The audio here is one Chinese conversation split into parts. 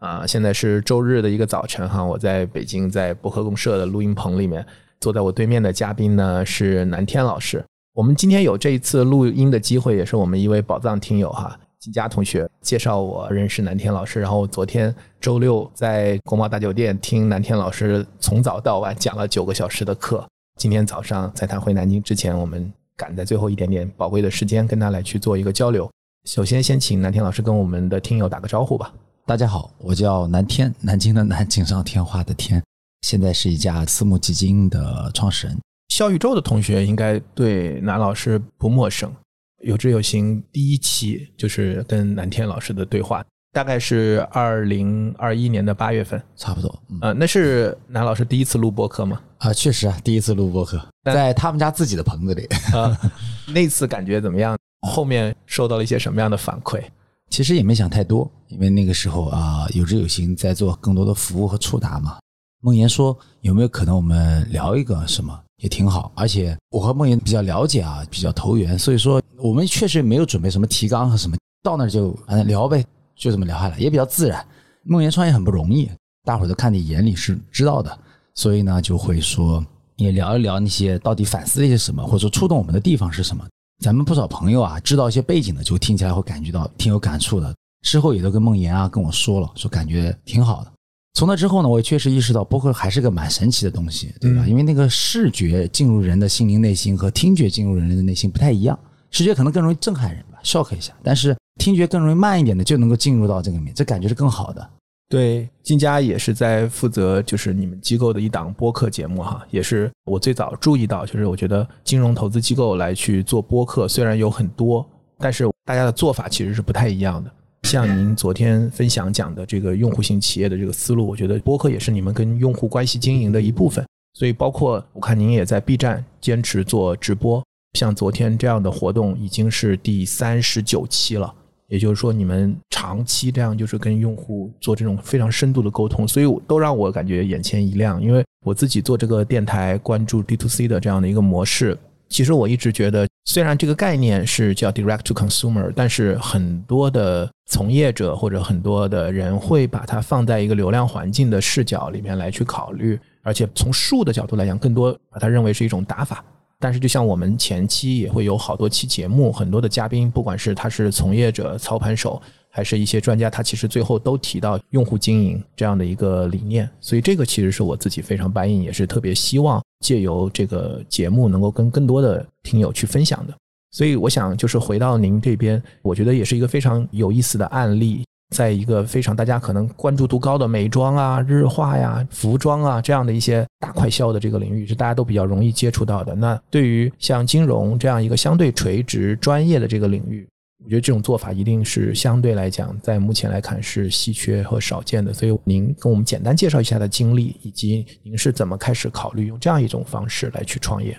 啊，现在是周日的一个早晨哈，我在北京，在博客公社的录音棚里面，坐在我对面的嘉宾呢是南天老师。我们今天有这一次录音的机会，也是我们一位宝藏听友哈，金佳同学介绍我认识南天老师。然后昨天周六在国贸大酒店听南天老师从早到晚讲了九个小时的课。今天早上在他回南京之前，我们赶在最后一点点宝贵的时间跟他来去做一个交流。首先，先请南天老师跟我们的听友打个招呼吧。大家好，我叫南天，南京的南，锦上添花的天，现在是一家私募基金的创始人。小宇宙的同学应该对南老师不陌生，有志有行第一期就是跟南天老师的对话，大概是二零二一年的八月份，差不多。呃，那是南老师第一次录播客吗？啊，确实啊，第一次录播客，在他们家自己的棚子里。啊，那次感觉怎么样？后面受到了一些什么样的反馈？其实也没想太多，因为那个时候啊，有志有行在做更多的服务和触达嘛。梦岩说有没有可能我们聊一个什么也挺好，而且我和梦岩比较了解啊，比较投缘，所以说我们确实没有准备什么提纲和什么，到那就反正聊呗，就这么聊下来，也比较自然。梦岩创业很不容易，大伙儿都看你眼里是知道的，所以呢就会说也聊一聊那些到底反思了一些什么，或者说触动我们的地方是什么。咱们不少朋友啊，知道一些背景的，就听起来会感觉到挺有感触的。事后也都跟梦妍啊跟我说了，说感觉挺好的。从那之后呢，我也确实意识到播客还是个蛮神奇的东西，对吧？因为那个视觉进入人的心灵内心和听觉进入人的内心不太一样，视觉可能更容易震撼人吧，shock 一下，但是听觉更容易慢一点的就能够进入到这个里面，这感觉是更好的。对，金佳也是在负责，就是你们机构的一档播客节目哈，也是我最早注意到，就是我觉得金融投资机构来去做播客，虽然有很多，但是大家的做法其实是不太一样的。像您昨天分享讲的这个用户型企业的这个思路，我觉得播客也是你们跟用户关系经营的一部分。所以，包括我看您也在 B 站坚持做直播，像昨天这样的活动已经是第三十九期了。也就是说，你们长期这样就是跟用户做这种非常深度的沟通，所以都让我感觉眼前一亮。因为我自己做这个电台，关注 D to C 的这样的一个模式，其实我一直觉得，虽然这个概念是叫 Direct to Consumer，但是很多的从业者或者很多的人会把它放在一个流量环境的视角里面来去考虑，而且从术的角度来讲，更多把它认为是一种打法。但是，就像我们前期也会有好多期节目，很多的嘉宾，不管是他是从业者、操盘手，还是一些专家，他其实最后都提到用户经营这样的一个理念。所以，这个其实是我自己非常 buy in，也是特别希望借由这个节目能够跟更多的听友去分享的。所以，我想就是回到您这边，我觉得也是一个非常有意思的案例。在一个非常大家可能关注度高的美妆啊、日化呀、服装啊这样的一些大快销的这个领域，是大家都比较容易接触到的。那对于像金融这样一个相对垂直专业的这个领域，我觉得这种做法一定是相对来讲，在目前来看是稀缺和少见的。所以您跟我们简单介绍一下的经历，以及您是怎么开始考虑用这样一种方式来去创业？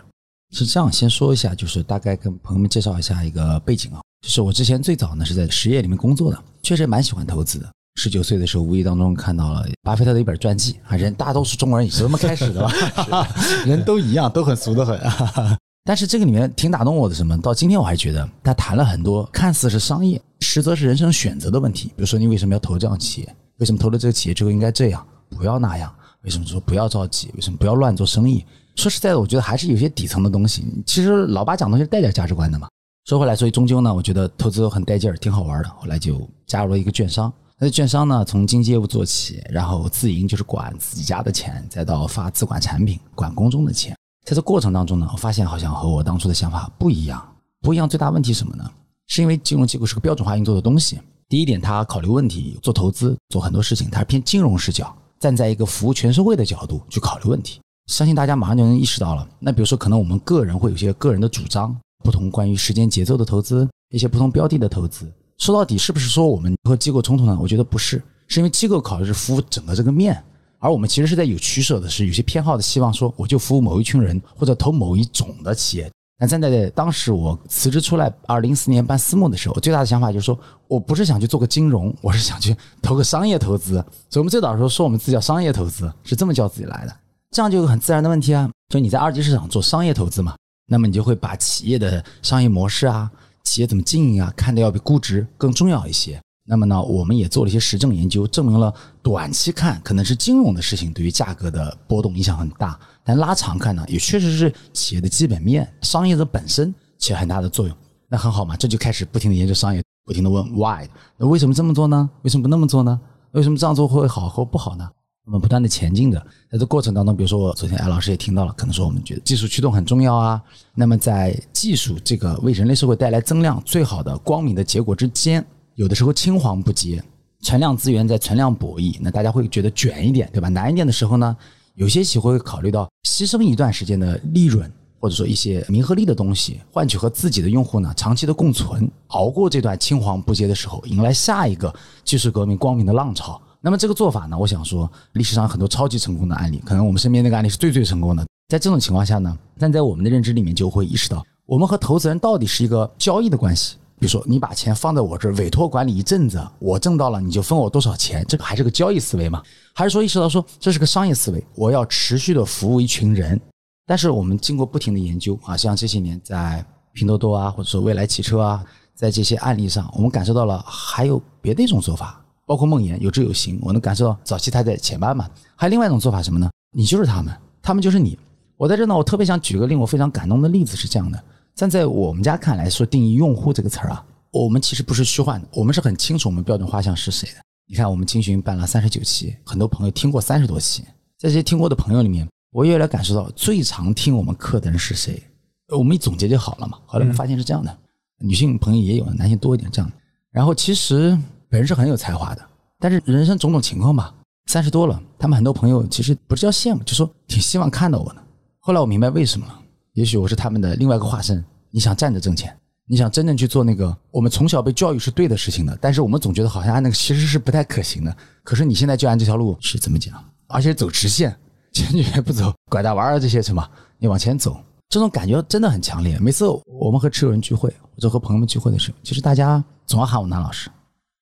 是这样，先说一下，就是大概跟朋友们介绍一下一个背景啊。就是我之前最早呢是在实业里面工作的，确实蛮喜欢投资的。十九岁的时候，无意当中看到了巴菲特的一本传记啊，人大多数中国人也是这么开始的吧，人都一样，都很俗的很。但是这个里面挺打动我的什么？到今天我还觉得他谈了很多看似是商业，实则是人生选择的问题。比如说你为什么要投这样企业？为什么投了这个企业之后应该这样，不要那样？为什么说不要着急？为什么不要乱做生意？说实在的，我觉得还是有些底层的东西。其实老八讲东西带点价值观的嘛。说回来，所以终究呢，我觉得投资很带劲儿，挺好玩的。后来就加入了一个券商。那券商呢，从经纪业务做起，然后自营就是管自己家的钱，再到发资管产品，管公众的钱。在这过程当中呢，我发现好像和我当初的想法不一样。不一样最大问题什么呢？是因为金融机构是个标准化运作的东西。第一点，它考虑问题、做投资、做很多事情，它是偏金融视角，站在一个服务全社会的角度去考虑问题。相信大家马上就能意识到了。那比如说，可能我们个人会有些个人的主张。不同关于时间节奏的投资，一些不同标的的投资，说到底是不是说我们和机构冲突呢？我觉得不是，是因为机构考虑是服务整个这个面，而我们其实是在有取舍的，是有些偏好的希望说，我就服务某一群人或者投某一种的企业。那站在当时我辞职出来，二零一四年办私募的时候，最大的想法就是说，我不是想去做个金融，我是想去投个商业投资。所以我们最早的时候说我们自己叫商业投资，是这么叫自己来的。这样就有很自然的问题啊，就你在二级市场做商业投资嘛，那么你就会把企业的商业模式啊、企业怎么经营啊，看得要比估值更重要一些。那么呢，我们也做了一些实证研究，证明了短期看可能是金融的事情对于价格的波动影响很大，但拉长看呢，也确实是企业的基本面、商业的本身起很大的作用。那很好嘛，这就开始不停的研究商业，不停的问 why，那为什么这么做呢？为什么不那么做呢？为什么这样做会好或不好呢？我们不断的前进的，在这过程当中，比如说我昨天艾老师也听到了，可能说我们觉得技术驱动很重要啊。那么在技术这个为人类社会带来增量最好的光明的结果之间。有的时候青黄不接，存量资源在存量博弈，那大家会觉得卷一点，对吧？难一点的时候呢，有些企业会考虑到牺牲一段时间的利润，或者说一些名和利的东西，换取和自己的用户呢长期的共存，熬过这段青黄不接的时候，迎来下一个技术革命光明的浪潮。那么这个做法呢，我想说，历史上很多超级成功的案例，可能我们身边那个案例是最最成功的。在这种情况下呢，但在我们的认知里面就会意识到，我们和投资人到底是一个交易的关系。比如说，你把钱放在我这儿委托管理一阵子，我挣到了，你就分我多少钱？这个还是个交易思维吗？还是说意识到说这是个商业思维？我要持续的服务一群人。但是我们经过不停的研究啊，像这些年在拼多多啊，或者说未来汽车啊，在这些案例上，我们感受到了还有别的一种做法，包括梦魇有志有行，我能感受到早期他在前班嘛。还有另外一种做法什么呢？你就是他们，他们就是你。我在这呢，我特别想举个令我非常感动的例子，是这样的。站在我们家看来，说定义用户这个词儿啊，我们其实不是虚幻的，我们是很清楚我们标准画像是谁的。你看，我们青巡办了三十九期，很多朋友听过三十多期，在这些听过的朋友里面，我越来感受到最常听我们课的人是谁。我们一总结就好了嘛。后来我们发现是这样的，女性朋友也有，男性多一点这样。然后其实本本人是很有才华的，但是人生种种情况吧，三十多了，他们很多朋友其实不是叫羡慕，就说挺希望看到我的。后来我明白为什么了。也许我是他们的另外一个化身。你想站着挣钱，你想真正去做那个我们从小被教育是对的事情的，但是我们总觉得好像按那个其实是不太可行的。可是你现在就按这条路是怎么讲？而且走直线，坚决不走拐大弯儿这些什么，你往前走，这种感觉真的很强烈。每次我们和持有人聚会或者和朋友们聚会的时候，其实大家总要喊我南老师。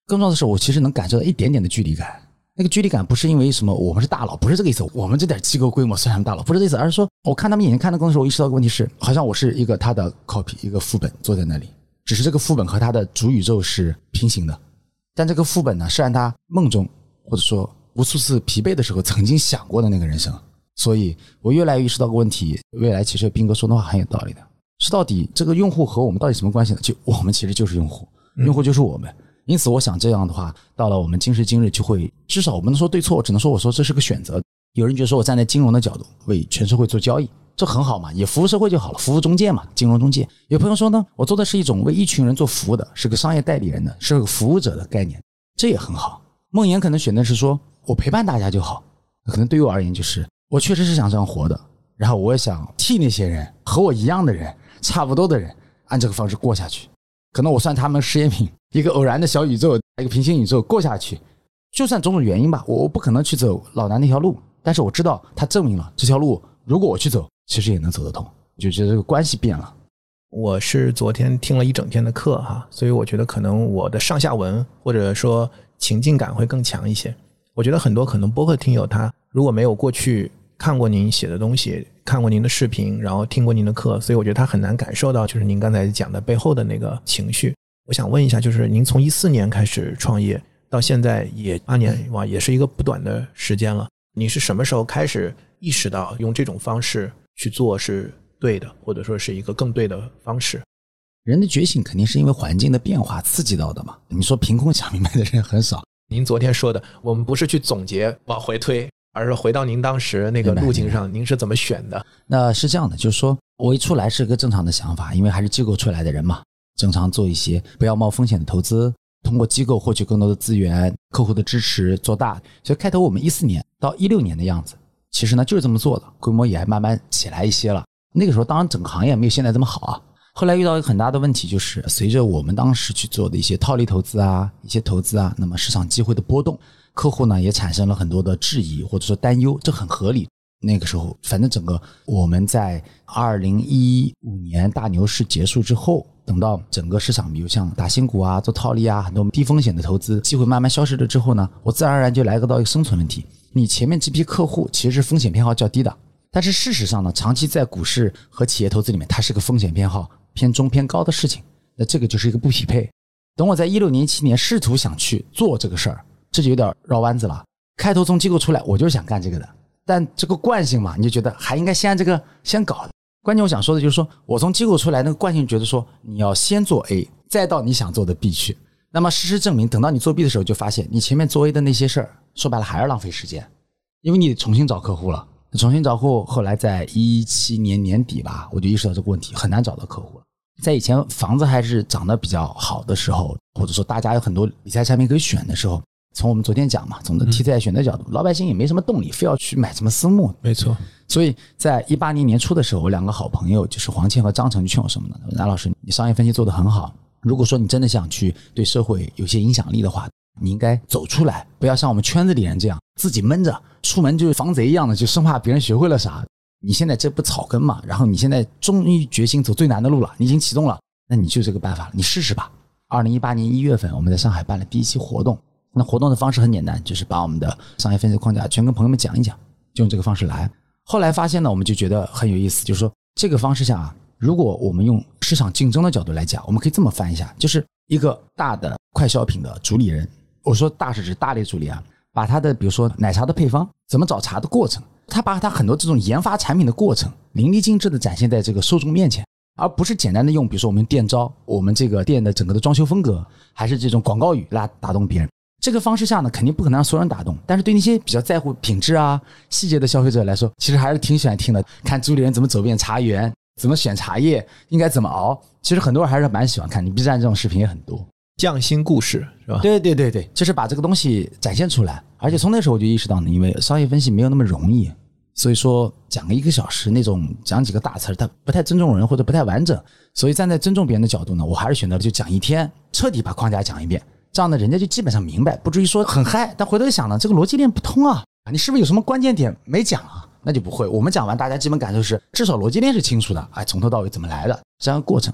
更重要的是，我其实能感受到一点点的距离感。那个距离感不是因为什么，我们是大佬，不是这个意思。我们这点机构规模算什么大佬，不是这意思，而是说，我看他们眼睛看的更的时候，我意识到个问题是，好像我是一个他的 copy，一个副本坐在那里，只是这个副本和他的主宇宙是平行的，但这个副本呢，是按他梦中或者说无数次疲惫的时候曾经想过的那个人生。所以我越来越意识到个问题，未来其实斌哥说的话很有道理的，是到底这个用户和我们到底什么关系呢？就我们其实就是用户，用户就是我们。因此，我想这样的话，到了我们今时今日，就会至少我们能说对错，只能说我说这是个选择。有人觉得说我站在金融的角度为全社会做交易，这很好嘛，也服务社会就好了，服务中介嘛，金融中介。有朋友说呢，我做的是一种为一群人做服务的，是个商业代理人的，是个服务者的概念，这也很好。梦岩可能选的是说我陪伴大家就好，可能对于我而言就是我确实是想这样活的，然后我也想替那些人和我一样的人，差不多的人，按这个方式过下去。可能我算他们实验品，一个偶然的小宇宙，一个平行宇宙过下去，就算种种原因吧，我我不可能去走老南那条路，但是我知道他证明了这条路，如果我去走，其实也能走得通，就觉得这个关系变了。我是昨天听了一整天的课哈，所以我觉得可能我的上下文或者说情境感会更强一些。我觉得很多可能播客听友他如果没有过去看过您写的东西。看过您的视频，然后听过您的课，所以我觉得他很难感受到，就是您刚才讲的背后的那个情绪。我想问一下，就是您从一四年开始创业到现在也八年，哇，也是一个不短的时间了。你是什么时候开始意识到用这种方式去做是对的，或者说是一个更对的方式？人的觉醒肯定是因为环境的变化刺激到的嘛。你说凭空想明白的人很少。您昨天说的，我们不是去总结，往回推。而是回到您当时那个路径上，您是怎么选的？那是这样的，就是说我一出来是个正常的想法，因为还是机构出来的人嘛，正常做一些不要冒风险的投资，通过机构获取更多的资源、客户的支持，做大。所以开头我们一四年到一六年的样子，其实呢就是这么做的，规模也还慢慢起来一些了。那个时候当然整个行业没有现在这么好啊。后来遇到一个很大的问题，就是随着我们当时去做的一些套利投资啊、一些投资啊，那么市场机会的波动。客户呢也产生了很多的质疑或者说担忧，这很合理。那个时候，反正整个我们在二零一五年大牛市结束之后，等到整个市场，比如像打新股啊、做套利啊，很多低风险的投资机会慢慢消失了之后呢，我自然而然就来个到一个生存问题。你前面这批客户其实是风险偏好较低的，但是事实上呢，长期在股市和企业投资里面，它是个风险偏好偏中偏高的事情。那这个就是一个不匹配。等我在一六年、一七年试图想去做这个事儿，这就有点绕弯子了。开头从机构出来，我就是想干这个的。但这个惯性嘛，你就觉得还应该先按这个先搞。关键我想说的就是说，我从机构出来，那个惯性觉得说，你要先做 A，再到你想做的 B 去。那么事实证明，等到你做 B 的时候，就发现你前面做 A 的那些事儿，说白了还是浪费时间，因为你得重新找客户了。重新找客户，后来在一七年年底吧，我就意识到这个问题很难找到客户。在以前房子还是涨得比较好的时候，或者说大家有很多理财产品可以选的时候。从我们昨天讲嘛，从题材选择角度，老百姓也没什么动力，非要去买什么私募。没错，所以在一八年年初的时候，我两个好朋友就是黄倩和张成就劝我什么呢？南老师，你商业分析做得很好，如果说你真的想去对社会有些影响力的话，你应该走出来，不要像我们圈子里人这样自己闷着，出门就是防贼一样的，就生怕别人学会了啥。你现在这不草根嘛，然后你现在终于决心走最难的路了，你已经启动了，那你就这个办法了，你试试吧。二零一八年一月份，我们在上海办了第一期活动。那活动的方式很简单，就是把我们的商业分析框架全跟朋友们讲一讲，就用这个方式来。后来发现呢，我们就觉得很有意思，就是说这个方式下啊，如果我们用市场竞争的角度来讲，我们可以这么翻一下，就是一个大的快消品的主理人，我说大是指大类主理啊，把他的比如说奶茶的配方，怎么找茶的过程，他把他很多这种研发产品的过程淋漓尽致的展现在这个受众面前，而不是简单的用比如说我们店招，我们这个店的整个的装修风格，还是这种广告语来打动别人。这个方式下呢，肯定不可能让所有人打动，但是对那些比较在乎品质啊、细节的消费者来说，其实还是挺喜欢听的。看朱理人怎么走遍茶园，怎么选茶叶，应该怎么熬，其实很多人还是蛮喜欢看。你 B 站这种视频也很多，匠心故事是吧？对对对对，就是把这个东西展现出来。而且从那时候我就意识到呢，因为商业分析没有那么容易，所以说讲个一个小时那种讲几个大词儿，它不太尊重人或者不太完整。所以站在尊重别人的角度呢，我还是选择了就讲一天，彻底把框架讲一遍。这样呢，人家就基本上明白，不至于说很嗨。但回头一想呢，这个逻辑链不通啊，你是不是有什么关键点没讲啊？那就不会。我们讲完，大家基本感受是，至少逻辑链是清楚的，哎，从头到尾怎么来的这样过程。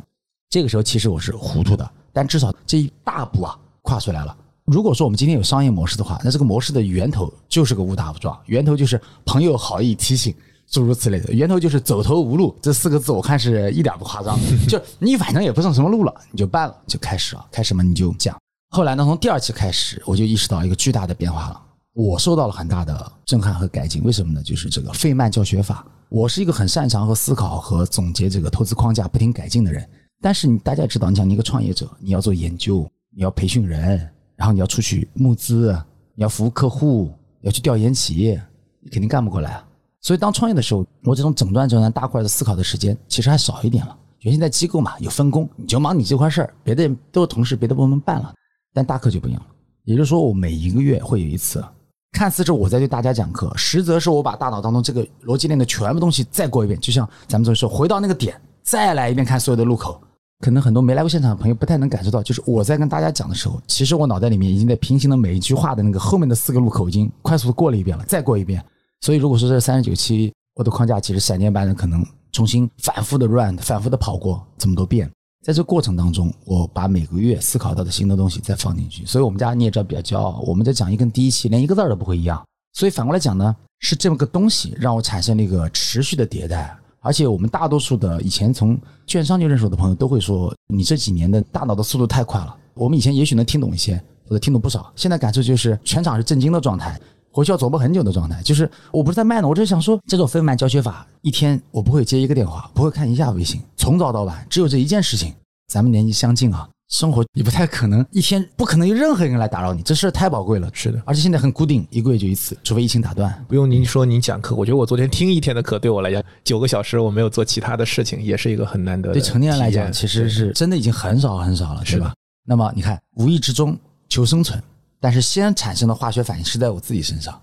这个时候其实我是糊涂的，但至少这一大步啊跨出来了。如果说我们今天有商业模式的话，那这个模式的源头就是个误打误撞，源头就是朋友好意提醒，诸如此类的，源头就是走投无路这四个字，我看是一点不夸张。就你反正也不剩什么路了，你就办了，就开始了，开始嘛你就讲。后来呢，从第二期开始，我就意识到一个巨大的变化了。我受到了很大的震撼和改进。为什么呢？就是这个费曼教学法。我是一个很擅长和思考和总结这个投资框架、不停改进的人。但是你大家也知道，你像你一个创业者，你要做研究，你要培训人，然后你要出去募资，你要服务客户，要去调研企业，你肯定干不过来啊。所以当创业的时候，我这种整段整段大块的思考的时间其实还少一点了。原先在机构嘛，有分工，你就忙你这块事儿，别的都是同事，别的部门办了。但大课就不一样了，也就是说，我每一个月会有一次，看似是我在对大家讲课，实则是我把大脑当中这个逻辑链的全部东西再过一遍，就像咱们这么说，回到那个点，再来一遍看所有的路口。可能很多没来过现场的朋友不太能感受到，就是我在跟大家讲的时候，其实我脑袋里面已经在平行的每一句话的那个后面的四个路口已经快速的过了一遍了，再过一遍。所以如果说这三十九期我的框架，其实闪电般的可能重新反复的 run，反复的跑过这么多遍。在这过程当中，我把每个月思考到的新的东西再放进去，所以我们家你也知道比较骄傲，我们在讲义跟第一期连一个字儿都不会一样。所以反过来讲呢，是这么个东西让我产生了一个持续的迭代。而且我们大多数的以前从券商就认识我的朋友都会说，你这几年的大脑的速度太快了。我们以前也许能听懂一些，或者听懂不少，现在感受就是全场是震惊的状态，回去要琢磨很久的状态。就是我不是在卖呢，我只是想说，这种费曼教学法，一天我不会接一个电话，不会看一下微信，从早到晚只有这一件事情。咱们年纪相近啊，生活也不太可能一天不可能有任何人来打扰你，这事太宝贵了。是的，而且现在很固定，一个月就一次，除非疫情打断。不用您说您讲课，我觉得我昨天听一天的课，对我来讲九个小时我没有做其他的事情，也是一个很难得。对成年人来讲，其实是真的已经很少很少了，是吧？那么你看，无意之中求生存，但是先产生的化学反应是在我自己身上，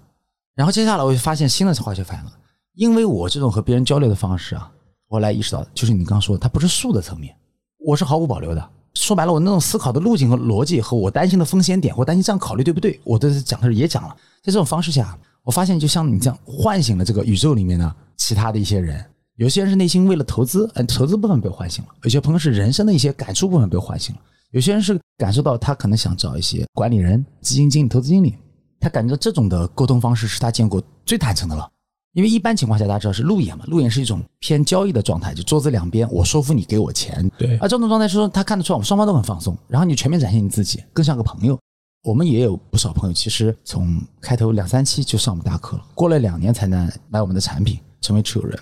然后接下来我就发现新的化学反应了，因为我这种和别人交流的方式啊，我来意识到，就是你刚刚说的，它不是术的层面。我是毫无保留的，说白了，我那种思考的路径和逻辑和我担心的风险点，或担心这样考虑对不对，我都讲的时候也讲了。在这种方式下，我发现就像你这样唤醒了这个宇宙里面的其他的一些人，有些人是内心为了投资，嗯，投资部分被唤醒了；有些朋友是人生的一些感触部分被唤醒了；有些人是感受到他可能想找一些管理人、基金经理、投资经理，他感觉到这种的沟通方式是他见过最坦诚的了。因为一般情况下，大家知道是路演嘛，路演是一种偏交易的状态，就桌子两边我说服你给我钱，对而这种状态是说他看得出来我们双方都很放松，然后你全面展现你自己，更像个朋友。我们也有不少朋友，其实从开头两三期就上我们大课了，过了两年才能买我们的产品，成为持有人。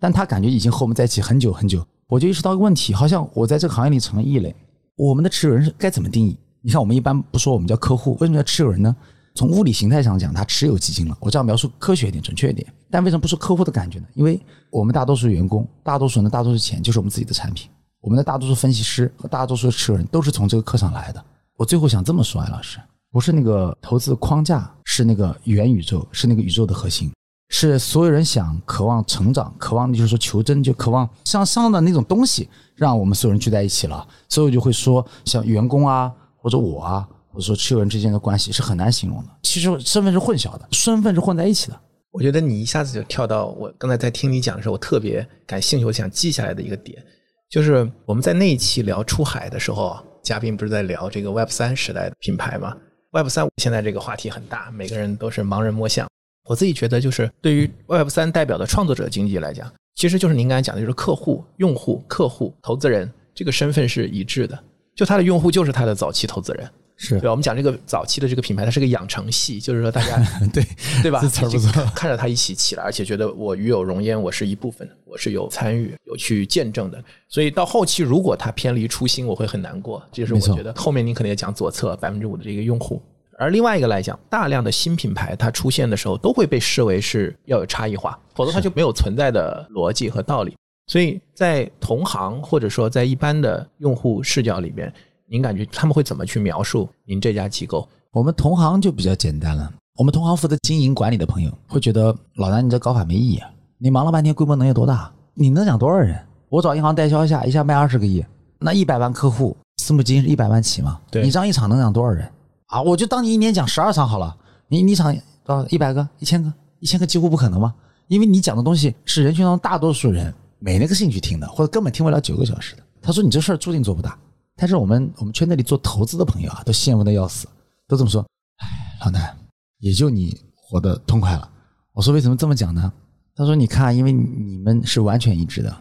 但他感觉已经和我们在一起很久很久，我就意识到一个问题，好像我在这个行业里成了异类。我们的持有人是该怎么定义？你看，我们一般不说我们叫客户，为什么叫持有人呢？从物理形态上讲，他持有基金了。我这样描述科学一点、准确一点。但为什么不说客户的感觉呢？因为我们大多数员工、大多数人的大多数钱就是我们自己的产品。我们的大多数分析师和大多数持有人都是从这个课上来的。我最后想这么说，艾老师，不是那个投资框架，是那个元宇宙，是那个宇宙的核心，是所有人想渴望成长、渴望就是说求真，就渴望向上的那种东西，让我们所有人聚在一起了。所以我就会说，像员工啊，或者我啊，或者说持有人之间的关系是很难形容的。其实身份是混淆的，身份是混在一起的。我觉得你一下子就跳到我刚才在听你讲的时候，我特别感兴趣，我想记下来的一个点，就是我们在那一期聊出海的时候，嘉宾不是在聊这个 Web 三时代的品牌吗？Web 三现在这个话题很大，每个人都是盲人摸象。我自己觉得，就是对于 Web 三代表的创作者经济来讲，其实就是您刚才讲的，就是客户、用户、客户、投资人这个身份是一致的，就他的用户就是他的早期投资人。是对吧？我们讲这个早期的这个品牌，它是个养成系，就是说大家 对对吧？这词不错看着它一起起来，而且觉得我与有荣焉，我是一部分的，我是有参与、有去见证的。所以到后期，如果它偏离初心，我会很难过。这就是我觉得后面您可能也讲左侧百分之五的这个用户。而另外一个来讲，大量的新品牌它出现的时候，都会被视为是要有差异化，否则它就没有存在的逻辑和道理。所以在同行或者说在一般的用户视角里边，您感觉他们会怎么去描述您这家机构？我们同行就比较简单了。我们同行负责经营管理的朋友会觉得，老南你这搞法没意义啊！你忙了半天，规模能有多大？你能养多少人？我找银行代销一下，一下卖二十个亿，那一百万客户，私募基金是一百万起嘛？对你这样一场能养多少人啊？我就当你一年讲十二场好了，你你场到一百个、一千个，一千个几乎不可能嘛，因为你讲的东西是人群当中大多数人没那个兴趣听的，或者根本听不了九个小时的。他说你这事儿注定做不大。但是我们我们圈子里做投资的朋友啊，都羡慕的要死，都这么说。哎，老南，也就你活得痛快了。我说为什么这么讲呢？他说你看，因为你们是完全一致的，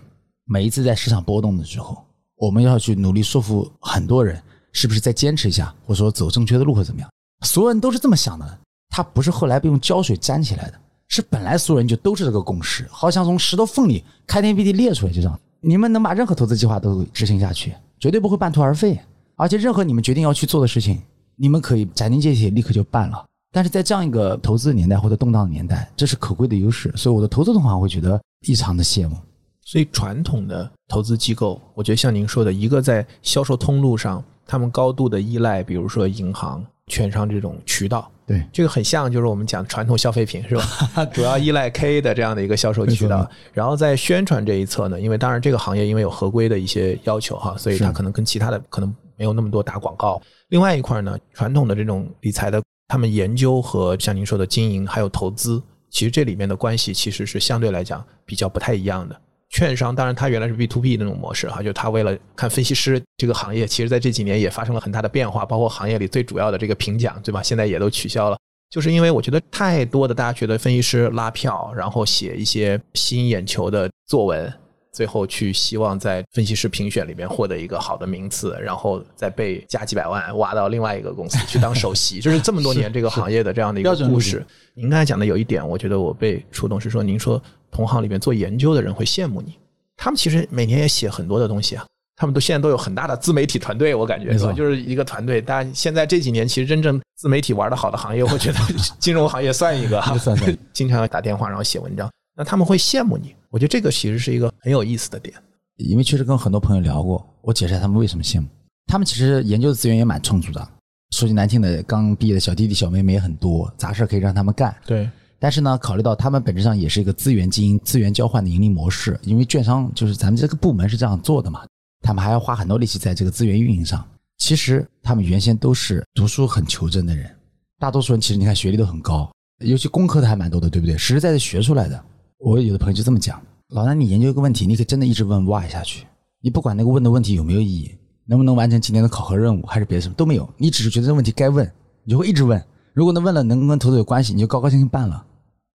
每一次在市场波动的时候，我们要去努力说服很多人，是不是再坚持一下，或者说走正确的路会怎么样？所有人都是这么想的，他不是后来被用胶水粘起来的，是本来所有人就都是这个共识，好像从石头缝里开天辟地裂出来，就这样。你们能把任何投资计划都执行下去，绝对不会半途而废。而且任何你们决定要去做的事情，你们可以斩钉截铁立刻就办了。但是在这样一个投资年代或者动荡的年代，这是可贵的优势，所以我的投资同行会觉得异常的羡慕。所以传统的投资机构，我觉得像您说的，一个在销售通路上，他们高度的依赖，比如说银行、券商这种渠道，对，这个很像就是我们讲传统消费品是吧？主要依赖 K 的这样的一个销售渠道。然后在宣传这一侧呢，因为当然这个行业因为有合规的一些要求哈，所以它可能跟其他的可能没有那么多打广告。另外一块呢，传统的这种理财的，他们研究和像您说的经营还有投资，其实这里面的关系其实是相对来讲比较不太一样的。券商当然它原来是 B to B 那种模式哈，就它为了看分析师这个行业，其实在这几年也发生了很大的变化，包括行业里最主要的这个评奖，对吧？现在也都取消了。就是因为我觉得太多的大家觉得分析师拉票，然后写一些吸引眼球的作文，最后去希望在分析师评选里面获得一个好的名次，然后再被加几百万挖到另外一个公司去当首席，就是这么多年这个行业的这样的一个故事。您刚才讲的有一点，我觉得我被触动，是说您说同行里面做研究的人会羡慕你，他们其实每年也写很多的东西啊。他们都现在都有很大的自媒体团队，我感觉没错是吧？就是一个团队。但现在这几年，其实真正自媒体玩的好的行业，我觉得 金融行业算一个哈，算算经常要打电话然后写文章，那他们会羡慕你。我觉得这个其实是一个很有意思的点。因为确实跟很多朋友聊过，我解释他们为什么羡慕。他们其实研究的资源也蛮充足的，说句难听的，刚毕业的小弟弟小妹妹也很多，杂事可以让他们干。对，但是呢，考虑到他们本质上也是一个资源经营、资源交换的盈利模式，因为券商就是咱们这个部门是这样做的嘛，他们还要花很多力气在这个资源运营上。其实他们原先都是读书很求真的人，大多数人其实你看学历都很高，尤其工科的还蛮多的，对不对？实实在在学出来的。我有的朋友就这么讲：老南，你研究一个问题，你可以真的一直问 why 下去，你不管那个问的问题有没有意义，能不能完成今天的考核任务，还是别的什么都没有，你只是觉得这问题该问，你就会一直问。如果能问了能跟投资有关系，你就高高兴兴办了。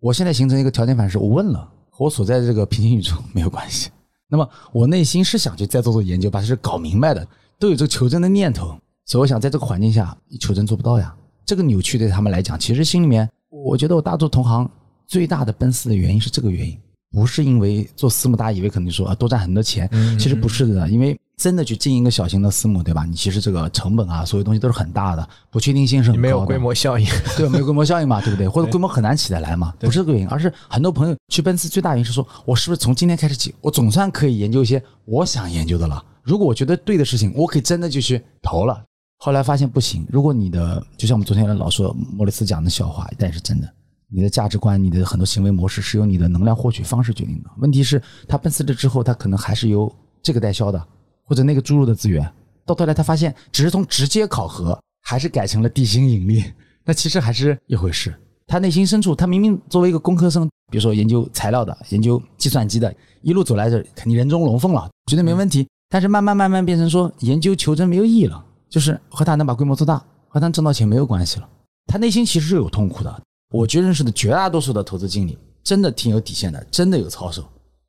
我现在形成一个条件反射，我问了，和我所在的这个平行宇宙没有关系。那么我内心是想去再做做研究，把这事搞明白的，都有这个求真的念头。所以我想在这个环境下，求真做不到呀。这个扭曲对他们来讲，其实心里面，我觉得我大多同行最大的奔四的原因是这个原因，不是因为做私募，大家以为可能说啊多赚很多钱，其实不是的，因为。真的去经营一个小型的私募，对吧？你其实这个成本啊，所有东西都是很大的，不确定性是很高的。没有规模效应，对，没有规模效应嘛，对不对？或者规模很难起得来嘛？不是这个原因，而是很多朋友去奔驰最大原因是说，我是不是从今天开始起，我总算可以研究一些我想研究的了？如果我觉得对的事情，我可以真的就去投了。后来发现不行。如果你的就像我们昨天老说莫里斯讲的笑话，但是真的，你的价值观、你的很多行为模式是由你的能量获取方式决定的。问题是，他奔四了之后，他可能还是由这个代销的。或者那个注入的资源，到头来他发现只是从直接考核，还是改成了地心引力，那其实还是一回事。他内心深处，他明明作为一个工科生，比如说研究材料的、研究计算机的，一路走来这肯定人中龙凤了，绝对没问题。但是慢慢慢慢变成说研究求真没有意义了，就是和他能把规模做大，和他挣到钱没有关系了。他内心其实是有痛苦的。我觉得认识的绝大多数的投资经理，真的挺有底线的，真的有操守。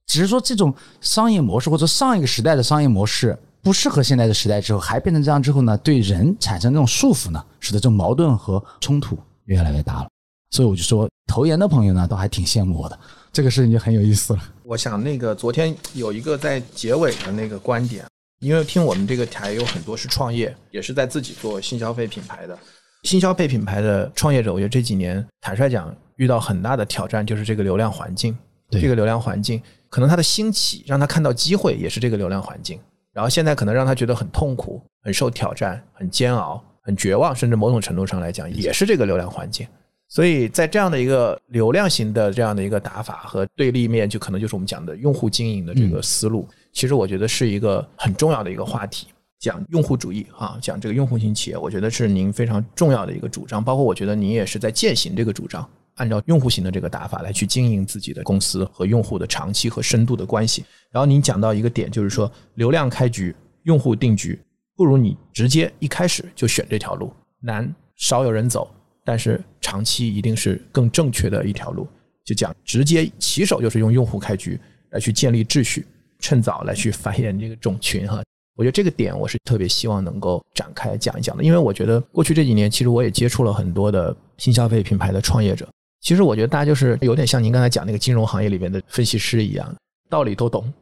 只是说这种商业模式或者上一个时代的商业模式不适合现在的时代之后，还变成这样之后呢，对人产生这种束缚呢，使得这种矛盾和冲突越来越大了。所以我就说，投研的朋友呢，都还挺羡慕我的，这个事情就很有意思了。我想那个昨天有一个在结尾的那个观点，因为听我们这个台有很多是创业，也是在自己做新消费品牌的，新消费品牌的创业者，我觉得这几年坦率讲遇到很大的挑战，就是这个流量环境，这个流量环境。可能它的兴起让他看到机会，也是这个流量环境。然后现在可能让他觉得很痛苦、很受挑战、很煎熬、很绝望，甚至某种程度上来讲，也是这个流量环境。所以在这样的一个流量型的这样的一个打法和对立面，就可能就是我们讲的用户经营的这个思路。其实我觉得是一个很重要的一个话题，讲用户主义啊，讲这个用户型企业，我觉得是您非常重要的一个主张。包括我觉得您也是在践行这个主张。按照用户型的这个打法来去经营自己的公司和用户的长期和深度的关系。然后您讲到一个点，就是说流量开局，用户定局，不如你直接一开始就选这条路，难，少有人走，但是长期一定是更正确的一条路。就讲直接起手就是用用户开局来去建立秩序，趁早来去繁衍这个种群哈。我觉得这个点我是特别希望能够展开讲一讲的，因为我觉得过去这几年其实我也接触了很多的新消费品牌的创业者。其实我觉得大家就是有点像您刚才讲那个金融行业里边的分析师一样，道理都懂，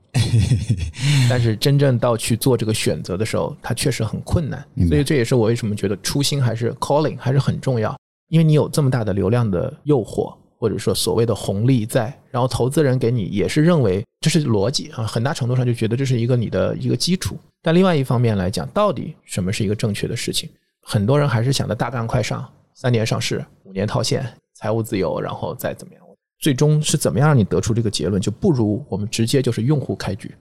但是真正到去做这个选择的时候，它确实很困难。所以这也是我为什么觉得初心还是 calling 还是很重要，因为你有这么大的流量的诱惑，或者说所谓的红利在，然后投资人给你也是认为这是逻辑啊，很大程度上就觉得这是一个你的一个基础。但另外一方面来讲，到底什么是一个正确的事情？很多人还是想着大干快上，三年上市，五年套现。财务自由，然后再怎么样？最终是怎么样让你得出这个结论？就不如我们直接就是用户开局。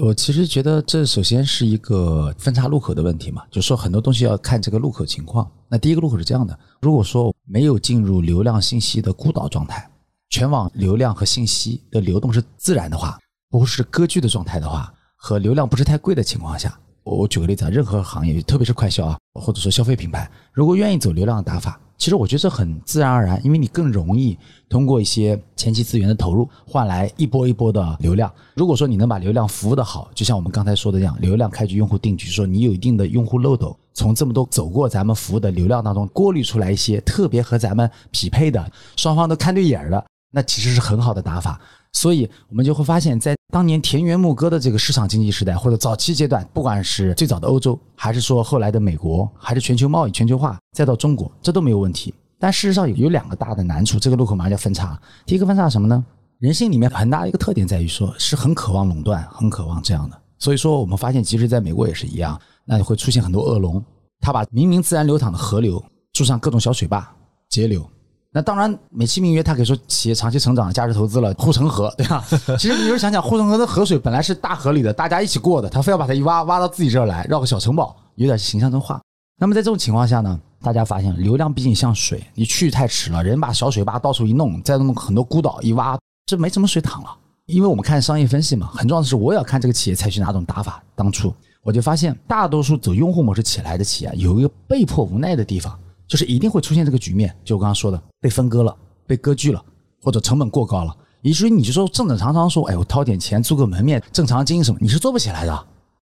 我其实觉得这首先是一个分叉路口的问题嘛，就说很多东西要看这个路口情况。那第一个路口是这样的：如果说没有进入流量信息的孤岛状态，全网流量和信息的流动是自然的话，不是割据的状态的话，和流量不是太贵的情况下，我举个例子啊，任何行业，特别是快销啊，或者说消费品牌，如果愿意走流量的打法。其实我觉得这很自然而然，因为你更容易通过一些前期资源的投入换来一波一波的流量。如果说你能把流量服务的好，就像我们刚才说的这样，流量开局、用户定局，说你有一定的用户漏斗，从这么多走过咱们服务的流量当中过滤出来一些特别和咱们匹配的，双方都看对眼儿的，那其实是很好的打法。所以我们就会发现，在当年田园牧歌的这个市场经济时代，或者早期阶段，不管是最早的欧洲，还是说后来的美国，还是全球贸易全球化，再到中国，这都没有问题。但事实上有有两个大的难处，这个路口马上要分叉。第一个分叉什么呢？人性里面很大的一个特点在于说，是很渴望垄断，很渴望这样的。所以说，我们发现，即使在美国也是一样，那会出现很多恶龙，他把明明自然流淌的河流筑上各种小水坝、截流，那当然，美其名曰它可以说企业长期成长、价值投资了，护城河，对吧？其实你就想想，护城河的河水本来是大河里的，大家一起过的，他非要把它一挖，挖到自己这儿来，绕个小城堡，有点形象真话。那么在这种情况下呢，大家发现流量毕竟像水，你去太迟了，人把小水坝到处一弄，再弄很多孤岛一挖，这没什么水淌了。因为我们看商业分析嘛，很重要的是我也要看这个企业采取哪种打法。当初我就发现，大多数走用户模式起来的企业，有一个被迫无奈的地方，就是一定会出现这个局面，就我刚刚说的被分割了。被割据了，或者成本过高了，以至于你就说正正常常说，哎，我掏点钱租个门面，正常经营什么，你是做不起来的。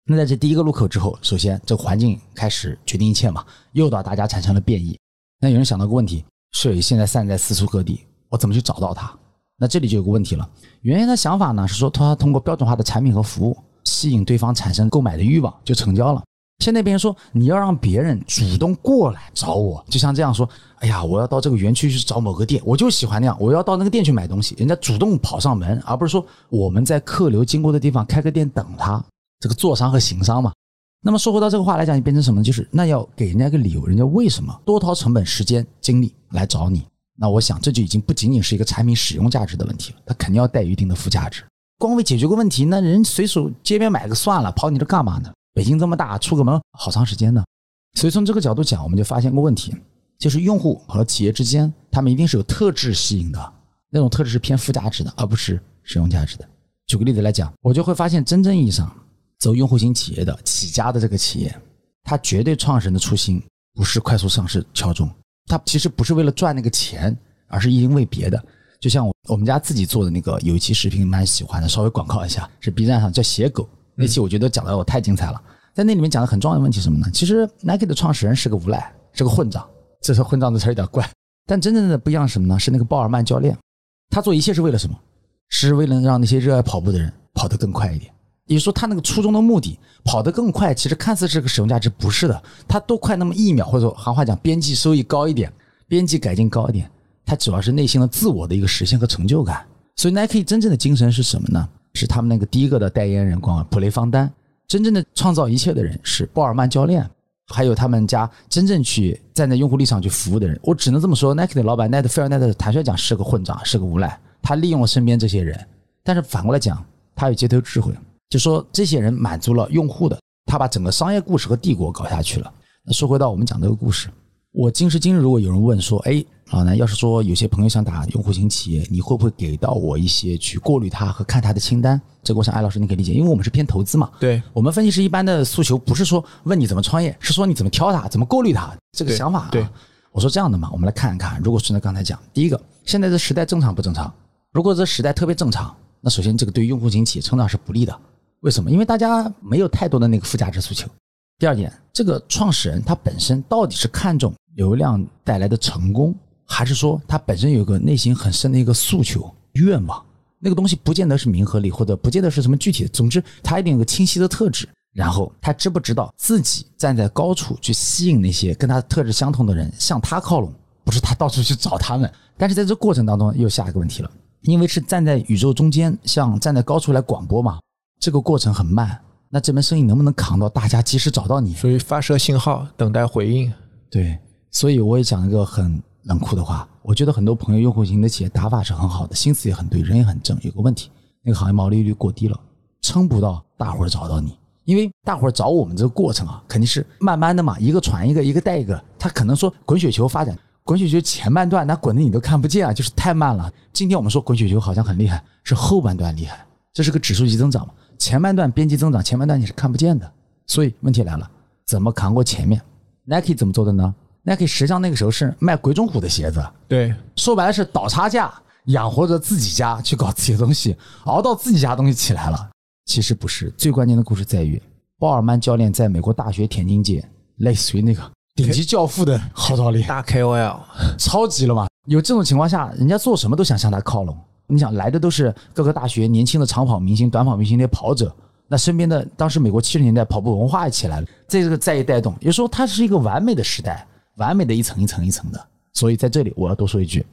那在这第一个路口之后，首先这环境开始决定一切嘛，诱导大家产生了变异。那有人想到个问题，水现在散在四处各地，我怎么去找到它？那这里就有个问题了。原先的想法呢是说，他通过标准化的产品和服务吸引对方产生购买的欲望，就成交了。现在别人说你要让别人主动过来找我，就像这样说：“哎呀，我要到这个园区去找某个店，我就喜欢那样，我要到那个店去买东西。”人家主动跑上门，而不是说我们在客流经过的地方开个店等他。这个做商和行商嘛。那么说回到这个话来讲，你变成什么？就是那要给人家个理由，人家为什么多掏成本、时间、精力来找你？那我想这就已经不仅仅是一个产品使用价值的问题了，它肯定要带一定的附加值。光为解决个问题，那人随手街边买个算了，跑你这干嘛呢？北京这么大，出个门好长时间呢，所以从这个角度讲，我们就发现个问题，就是用户和企业之间，他们一定是有特质吸引的，那种特质是偏附加值的，而不是使用价值的。举个例子来讲，我就会发现，真正意义上走用户型企业的起家的这个企业，它绝对创始人的初心不是快速上市敲钟，他其实不是为了赚那个钱，而是因为别的。就像我我们家自己做的那个有一期视频，蛮喜欢的，稍微广告一下，是 B 站上叫写狗。那期我觉得讲的我太精彩了，在那里面讲的很重要的问题是什么呢？其实 Nike 的创始人是个无赖，是个混账。这是混账的词有点怪，但真正的不一样是什么呢？是那个鲍尔曼教练，他做一切是为了什么？是为了让那些热爱跑步的人跑得更快一点。也就是说，他那个初衷的目的，跑得更快，其实看似是个使用价值，不是的。他多快那么一秒，或者说行话讲，边际收益高一点，边际改进高一点，他主要是内心的自我的一个实现和成就感。所以 Nike 真正的精神是什么呢？是他们那个第一个的代言人，光普雷方丹。真正的创造一切的人是鲍尔曼教练，还有他们家真正去站在用户立场去服务的人。我只能这么说，Nike 的老板奈德菲尔奈德坦率讲是个混账，是个无赖。他利用了身边这些人，但是反过来讲，他有街头智慧，就说这些人满足了用户的，他把整个商业故事和帝国搞下去了。那说回到我们讲这个故事。我今时今日，如果有人问说，哎，老南，要是说有些朋友想打用户型企业，你会不会给到我一些去过滤它和看它的清单？这个我想艾老师你可以理解，因为我们是偏投资嘛。对我们分析师一般的诉求不是说问你怎么创业，是说你怎么挑它，怎么过滤它这个想法。对，我说这样的嘛，我们来看一看，如果顺着刚才讲，第一个，现在这时代正常不正常？如果这时代特别正常，那首先这个对用户型企业成长是不利的。为什么？因为大家没有太多的那个附加值诉求。第二点，这个创始人他本身到底是看重流量带来的成功，还是说他本身有个内心很深的一个诉求愿望？那个东西不见得是名和利，或者不见得是什么具体的。总之，他一定有个清晰的特质。然后他知不知道自己站在高处去吸引那些跟他特质相同的人向他靠拢，不是他到处去找他们。但是在这过程当中又下一个问题了，因为是站在宇宙中间，像站在高处来广播嘛，这个过程很慢。那这门生意能不能扛到大家及时找到你？所以发射信号，等待回应。对，所以我也讲一个很冷酷的话。我觉得很多朋友用户型的企业打法是很好的，心思也很对，人也很正。有个问题，那个行业毛利率过低了，撑不到大伙儿找到你。因为大伙儿找我们这个过程啊，肯定是慢慢的嘛，一个传一个，一个带一个。他可能说滚雪球发展，滚雪球前半段那滚的你都看不见啊，就是太慢了。今天我们说滚雪球好像很厉害，是后半段厉害，这是个指数级增长嘛。前半段边际增长，前半段你是看不见的，所以问题来了，怎么扛过前面？Nike 怎么做的呢？Nike 实际上那个时候是卖鬼冢虎的鞋子，对，说白了是倒差价养活着自己家去搞自己的东西，熬到自己家东西起来了。其实不是，最关键的故事在于，鲍尔曼教练在美国大学田径界类似于那个顶级教父的号召力，大 KOL，超级了嘛？有这种情况下，人家做什么都想向他靠拢。你想来的都是各个大学年轻的长跑明星、短跑明星那些跑者，那身边的当时美国七十年代跑步文化也起来了，这个再一带动，有时候它是一个完美的时代，完美的一层一层一层的。所以在这里我要多说一句，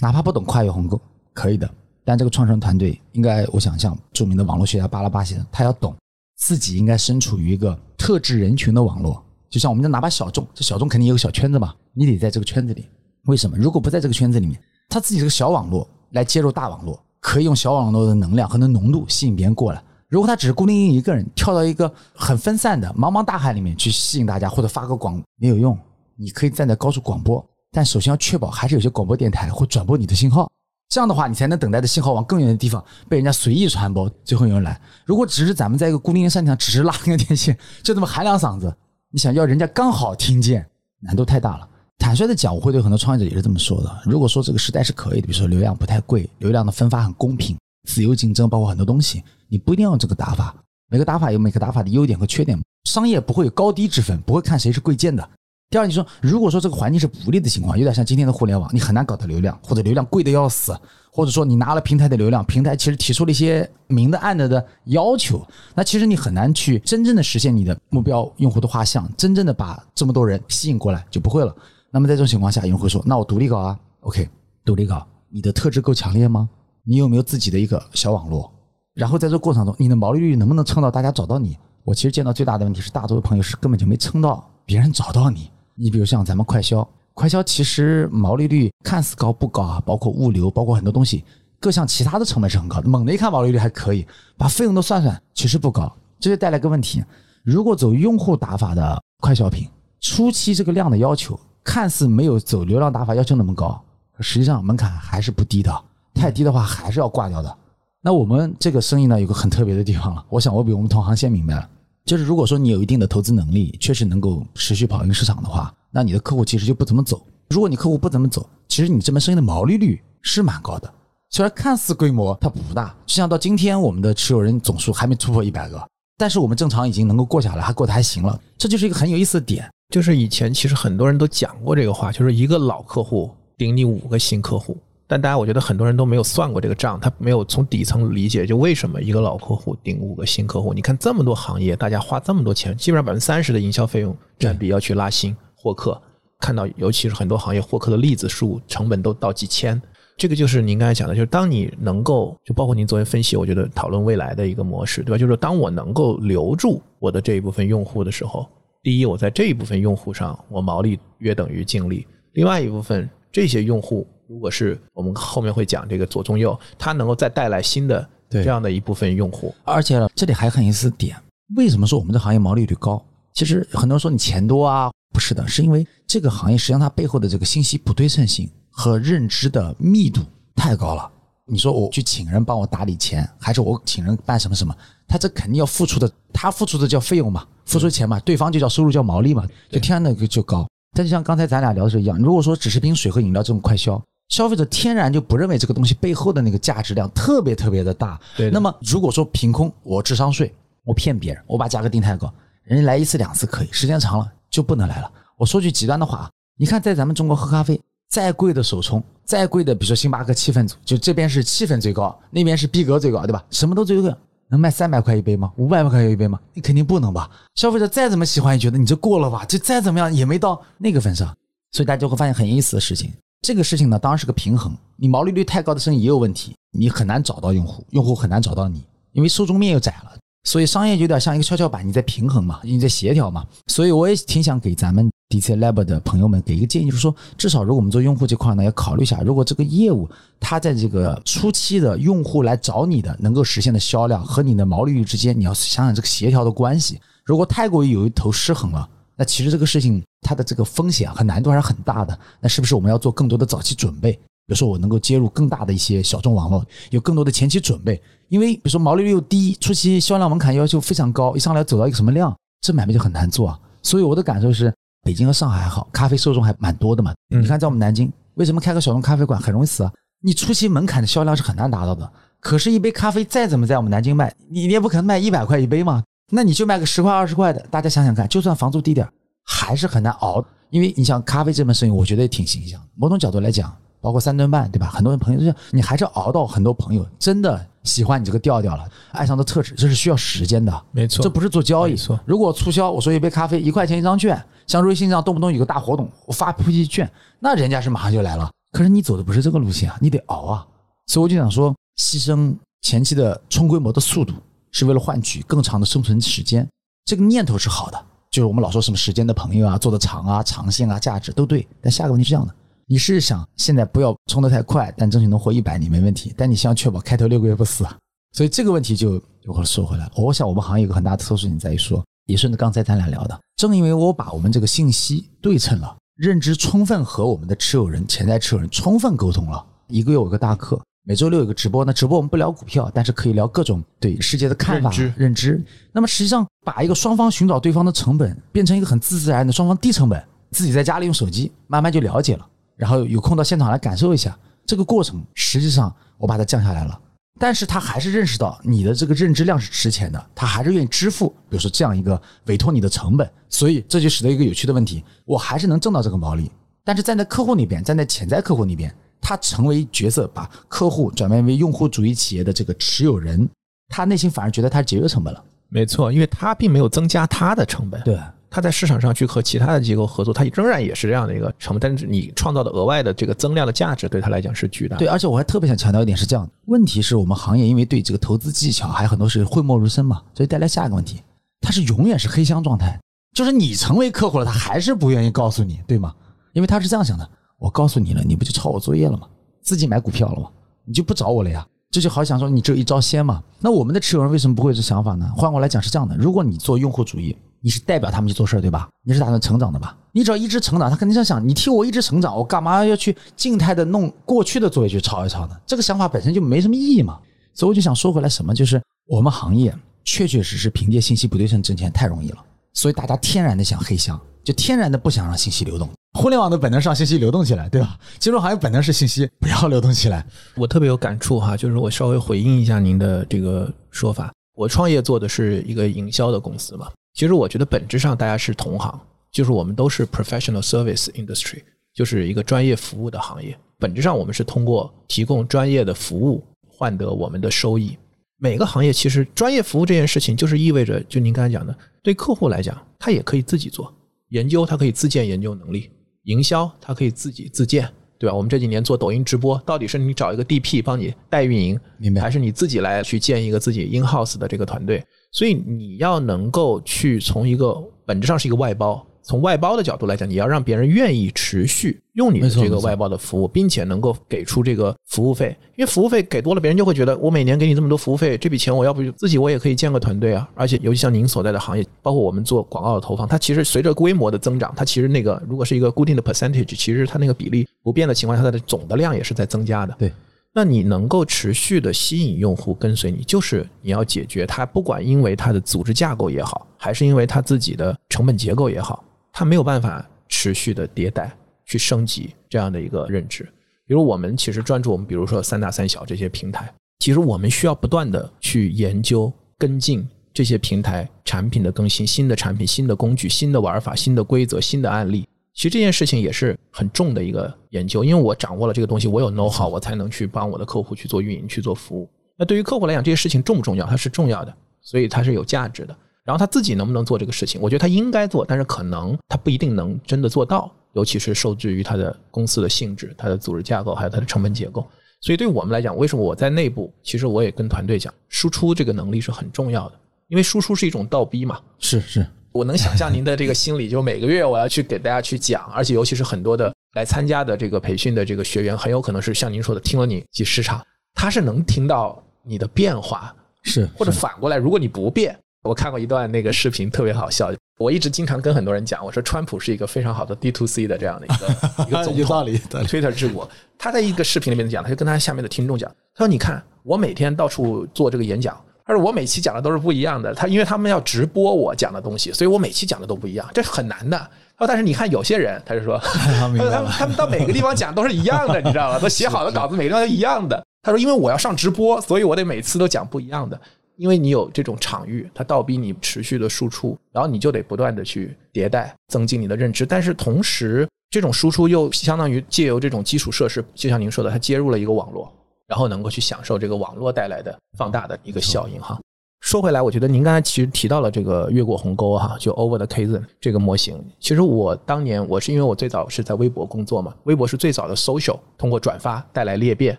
哪怕不懂跨越鸿沟，可以的，但这个创始人团队应该，我想像著名的网络学家巴拉巴先生，他要懂自己应该身处于一个特质人群的网络，就像我们的哪怕小众，这小众肯定有个小圈子嘛，你得在这个圈子里。为什么？如果不在这个圈子里面，他自己是个小网络来接入大网络，可以用小网络的能量和那浓度吸引别人过来。如果他只是孤零零一个人跳到一个很分散的茫茫大海里面去吸引大家，或者发个广没有用。你可以站在高处广播，但首先要确保还是有些广播电台会转播你的信号。这样的话，你才能等待的信号往更远的地方被人家随意传播，最后有人来。如果只是咱们在一个孤零零山顶上，只是拉那个电线，就这么喊两嗓子，你想要人家刚好听见，难度太大了。坦率的讲，我会对很多创业者也是这么说的。如果说这个时代是可以的，比如说流量不太贵，流量的分发很公平，自由竞争，包括很多东西，你不一定要这个打法。每个打法有每个打法的优点和缺点，商业不会有高低之分，不会看谁是贵贱的。第二，你说如果说这个环境是不利的情况，有点像今天的互联网，你很难搞到流量，或者流量贵的要死，或者说你拿了平台的流量，平台其实提出了一些明的暗的的要求，那其实你很难去真正的实现你的目标用户的画像，真正的把这么多人吸引过来就不会了。那么在这种情况下，用户说：“那我独立搞啊，OK，独立搞，你的特质够强烈吗？你有没有自己的一个小网络？然后在这过程中，你的毛利率能不能撑到大家找到你？我其实见到最大的问题是，大多数朋友是根本就没撑到别人找到你。”你比如像咱们快销，快销其实毛利率看似高不高啊？包括物流，包括很多东西，各项其他的成本是很高的。猛的一看毛利率还可以，把费用都算算，其实不高。这就带来个问题：如果走用户打法的快消品，初期这个量的要求看似没有走流量打法要求那么高，实际上门槛还是不低的。太低的话还是要挂掉的。那我们这个生意呢，有个很特别的地方了。我想我比我们同行先明白了。就是如果说你有一定的投资能力，确实能够持续跑赢市场的话，那你的客户其实就不怎么走。如果你客户不怎么走，其实你这门生意的毛利率是蛮高的。虽然看似规模它不大，就像到今天我们的持有人总数还没突破一百个，但是我们正常已经能够过下来，还过得还行了。这就是一个很有意思的点。就是以前其实很多人都讲过这个话，就是一个老客户顶你五个新客户。但大家，我觉得很多人都没有算过这个账，他没有从底层理解，就为什么一个老客户顶五个新客户？你看这么多行业，大家花这么多钱，基本上百分之三十的营销费用占比要去拉新获客，看到尤其是很多行业获客的例子数成本都到几千，这个就是您刚才讲的，就是当你能够，就包括您昨天分析，我觉得讨论未来的一个模式，对吧？就是当我能够留住我的这一部分用户的时候，第一，我在这一部分用户上，我毛利约等于净利；另外一部分这些用户。如果是我们后面会讲这个左中右，它能够再带来新的这样的一部分用户，而且这里还很有意思点，为什么说我们的行业毛利率高？其实很多人说你钱多啊，不是的，是因为这个行业实际上它背后的这个信息不对称性和认知的密度太高了。你说我去请人帮我打理钱，还是我请人办什么什么？他这肯定要付出的，他付出的叫费用嘛，付出钱嘛，对方就叫收入叫毛利嘛，就天然的就高。但就像刚才咱俩聊的时候一样，如果说只是瓶水和饮料这种快销。消费者天然就不认为这个东西背后的那个价值量特别特别的大。对。那么如果说凭空我智商税，我骗别人，我把价格定太高，人家来一次两次可以，时间长了就不能来了。我说句极端的话啊，你看在咱们中国喝咖啡，再贵的手冲，再贵的，比如说星巴克气氛组，就这边是气氛最高，那边是逼格最高，对吧？什么都最贵，能卖三百块一杯吗？五百块一杯吗？你肯定不能吧？消费者再怎么喜欢，也觉得你这过了吧？就再怎么样也没到那个份上，所以大家就会发现很有意思的事情。这个事情呢，当然是个平衡。你毛利率太高的生意也有问题，你很难找到用户，用户很难找到你，因为受众面又窄了。所以商业有点像一个跷跷板，你在平衡嘛，你在协调嘛。所以我也挺想给咱们 DC Lab 的朋友们给一个建议，就是说，至少如果我们做用户这块呢，要考虑一下，如果这个业务它在这个初期的用户来找你的能够实现的销量和你的毛利率之间，你要想想这个协调的关系。如果太过于有一头失衡了。那其实这个事情它的这个风险和难度还是很大的。那是不是我们要做更多的早期准备？比如说我能够接入更大的一些小众网络，有更多的前期准备。因为比如说毛利率又低，初期销量门槛要求非常高，一上来走到一个什么量，这买卖就很难做啊。所以我的感受是，北京和上海还好，咖啡受众还蛮多的嘛。你看在我们南京，为什么开个小众咖啡馆很容易死啊？你初期门槛的销量是很难达到的。可是，一杯咖啡再怎么在我们南京卖，你你也不可能卖一百块一杯嘛。那你就卖个十块二十块的，大家想想看，就算房租低点还是很难熬。因为你像咖啡这门生意，我觉得也挺形象。某种角度来讲，包括三顿半，对吧？很多人朋友就是你还是熬到很多朋友真的喜欢你这个调调了，爱上的特质，这是需要时间的。没错，这不是做交易。没错，如果促销，我说一杯咖啡一块钱一张券，像瑞幸这样动不动有个大活动，我发普及券，那人家是马上就来了。可是你走的不是这个路线啊，你得熬啊。所以我就想说，牺牲前期的冲规模的速度。是为了换取更长的生存时间，这个念头是好的。就是我们老说什么时间的朋友啊，做的长啊、长线啊、价值都对。但下个问题是这样的：你是想现在不要冲得太快，但争取能活一百年没问题，但你希望确保开头六个月不死啊。所以这个问题就我说回来，我想我们行业有个很大的特殊性在于说，也顺着刚才咱俩聊的，正因为我把我们这个信息对称了，认知充分和我们的持有人、潜在持有人充分沟通了，一个月有个大课。每周六有个直播，那直播我们不聊股票，但是可以聊各种对世界的看法、认知认知。那么实际上，把一个双方寻找对方的成本变成一个很自自然的双方低成本，自己在家里用手机慢慢就了解了，然后有空到现场来感受一下这个过程。实际上我把它降下来了，但是他还是认识到你的这个认知量是值钱的，他还是愿意支付，比如说这样一个委托你的成本。所以这就使得一个有趣的问题，我还是能挣到这个毛利，但是站在客户那边，站在潜在客户那边。他成为角色，把客户转变为用户主义企业的这个持有人，他内心反而觉得他节约成本了。没错，因为他并没有增加他的成本，对，他在市场上去和其他的机构合作，他仍然也是这样的一个成本，但是你创造的额外的这个增量的价值对他来讲是巨大的。对，而且我还特别想强调一点是这样的：问题是我们行业因为对这个投资技巧还有很多是讳莫如深嘛，所以带来下一个问题，它是永远是黑箱状态，就是你成为客户了，他还是不愿意告诉你，对吗？因为他是这样想的：我告诉你了，你不就抄我作业了吗？自己买股票了吗？你就不找我了呀？这就好想说你只有一招鲜嘛？那我们的持有人为什么不会有这想法呢？换过来讲是这样的：如果你做用户主义，你是代表他们去做事儿，对吧？你是打算成长的吧？你只要一直成长，他肯定想想，你替我一直成长，我干嘛要去静态的弄过去的作业去抄一抄呢？这个想法本身就没什么意义嘛。所以我就想说回来，什么就是我们行业确确实实凭借信息不对称挣钱太容易了，所以大家天然的想黑箱，就天然的不想让信息流动。互联网的本能是让信息流动起来，对吧？金融行业本能是信息不要流动起来。我特别有感触哈，就是我稍微回应一下您的这个说法。我创业做的是一个营销的公司嘛，其实我觉得本质上大家是同行，就是我们都是 professional service industry，就是一个专业服务的行业。本质上我们是通过提供专业的服务换得我们的收益。每个行业其实专业服务这件事情，就是意味着，就您刚才讲的，对客户来讲，他也可以自己做研究，它可以自建研究能力。营销它可以自己自建，对吧？我们这几年做抖音直播，到底是你找一个 DP 帮你代运营，明白？还是你自己来去建一个自己 in house 的这个团队？所以你要能够去从一个本质上是一个外包。从外包的角度来讲，你要让别人愿意持续用你的这个外包的服务，并且能够给出这个服务费，因为服务费给多了，别人就会觉得我每年给你这么多服务费，这笔钱我要不自己我也可以建个团队啊。而且尤其像您所在的行业，包括我们做广告的投放，它其实随着规模的增长，它其实那个如果是一个固定的 percentage，其实它那个比例不变的情况下，它的总的量也是在增加的。对。那你能够持续的吸引用户跟随你，就是你要解决它，不管因为它的组织架构也好，还是因为它自己的成本结构也好。它没有办法持续的迭代去升级这样的一个认知。比如我们其实专注我们，比如说三大三小这些平台，其实我们需要不断的去研究跟进这些平台产品的更新、新的产品、新的工具、新的玩法、新的规则、新的案例。其实这件事情也是很重的一个研究，因为我掌握了这个东西，我有 know how，我才能去帮我的客户去做运营、去做服务。那对于客户来讲，这些事情重不重要？它是重要的，所以它是有价值的。然后他自己能不能做这个事情？我觉得他应该做，但是可能他不一定能真的做到，尤其是受制于他的公司的性质、他的组织架构还有他的成本结构。所以对我们来讲，为什么我在内部，其实我也跟团队讲，输出这个能力是很重要的，因为输出是一种倒逼嘛。是是，我能想象您的这个心理，就每个月我要去给大家去讲，而且尤其是很多的来参加的这个培训的这个学员，很有可能是像您说的，听了你几十场，他是能听到你的变化，是或者反过来，如果你不变。我看过一段那个视频，特别好笑。我一直经常跟很多人讲，我说川普是一个非常好的 D to C 的这样的一个 一个总统。理，Twitter 治国。他在一个视频里面讲，他就跟他下面的听众讲，他说：“你看，我每天到处做这个演讲，他说我每期讲的都是不一样的。他因为他们要直播我讲的东西，所以我每期讲的都不一样，这很难的。他说，但是你看有些人，他就说，他们他们到每个地方讲都是一样的，你知道吧？都写好的稿子，每个地方都一样的。他说，因为我要上直播，所以我得每次都讲不一样的。”因为你有这种场域，它倒逼你持续的输出，然后你就得不断的去迭代，增进你的认知。但是同时，这种输出又相当于借由这种基础设施，就像您说的，它接入了一个网络，然后能够去享受这个网络带来的放大的一个效应哈。说回来，我觉得您刚才其实提到了这个越过鸿沟哈，就 Over the Chasm 这个模型。其实我当年我是因为我最早是在微博工作嘛，微博是最早的 social，通过转发带来裂变。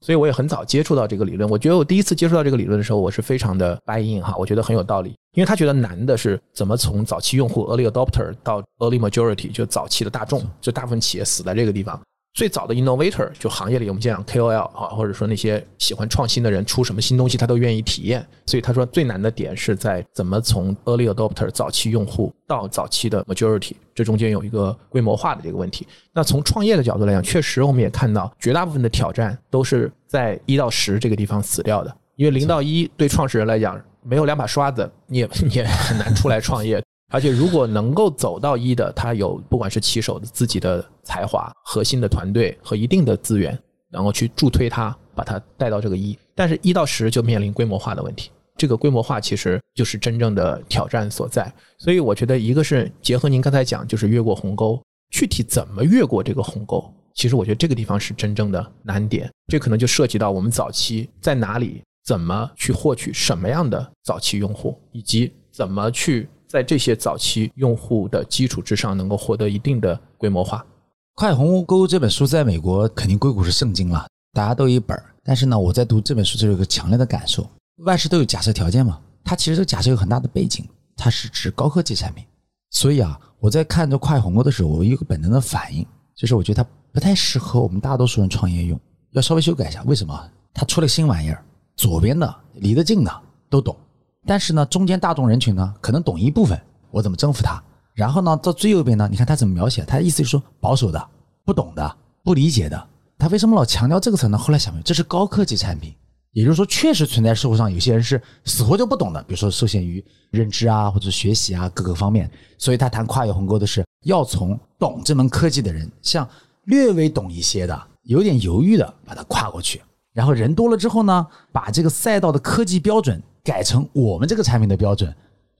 所以我也很早接触到这个理论。我觉得我第一次接触到这个理论的时候，我是非常的 buy in 哈，我觉得很有道理。因为他觉得难的是怎么从早期用户 early adopter 到 early majority，就早期的大众，就大部分企业死在这个地方，最早的 innovator 就行业里我们讲 KOL 啊，或者说那些喜欢创新的人，出什么新东西他都愿意体验。所以他说最难的点是在怎么从 early adopter 早期用户到早期的 majority，这中间有一个规模化的这个问题。那从创业的角度来讲，确实我们也看到绝大部分的挑战都是在一到十这个地方死掉的，因为零到一对创始人来讲没有两把刷子，你也 你也很难出来创业。而且，如果能够走到一的，他有不管是骑手的自己的才华、核心的团队和一定的资源，然后去助推他，把他带到这个一。但是，一到十就面临规模化的问题。这个规模化其实就是真正的挑战所在。所以，我觉得一个是结合您刚才讲，就是越过鸿沟，具体怎么越过这个鸿沟，其实我觉得这个地方是真正的难点。这可能就涉及到我们早期在哪里，怎么去获取什么样的早期用户，以及怎么去。在这些早期用户的基础之上，能够获得一定的规模化。《快鸿沟》这本书在美国肯定硅谷是圣经了，大家都一本。但是呢，我在读这本书就有一个强烈的感受：万事都有假设条件嘛。它其实这个假设有很大的背景，它是指高科技产品。所以啊，我在看这《快鸿沟》的时候，我有一个本能的反应，就是我觉得它不太适合我们大多数人创业用，要稍微修改一下。为什么？它出了新玩意儿，左边的离得近的都懂。但是呢，中间大众人群呢，可能懂一部分，我怎么征服他？然后呢，到最右边呢，你看他怎么描写？他的意思就是说，保守的、不懂的、不理解的。他为什么老强调这个词呢？后来想，这是高科技产品，也就是说，确实存在社会上有些人是死活就不懂的，比如说受限于认知啊，或者学习啊各个方面。所以他谈跨越鸿沟的是，要从懂这门科技的人，像略微懂一些的、有点犹豫的，把它跨过去。然后人多了之后呢，把这个赛道的科技标准。改成我们这个产品的标准。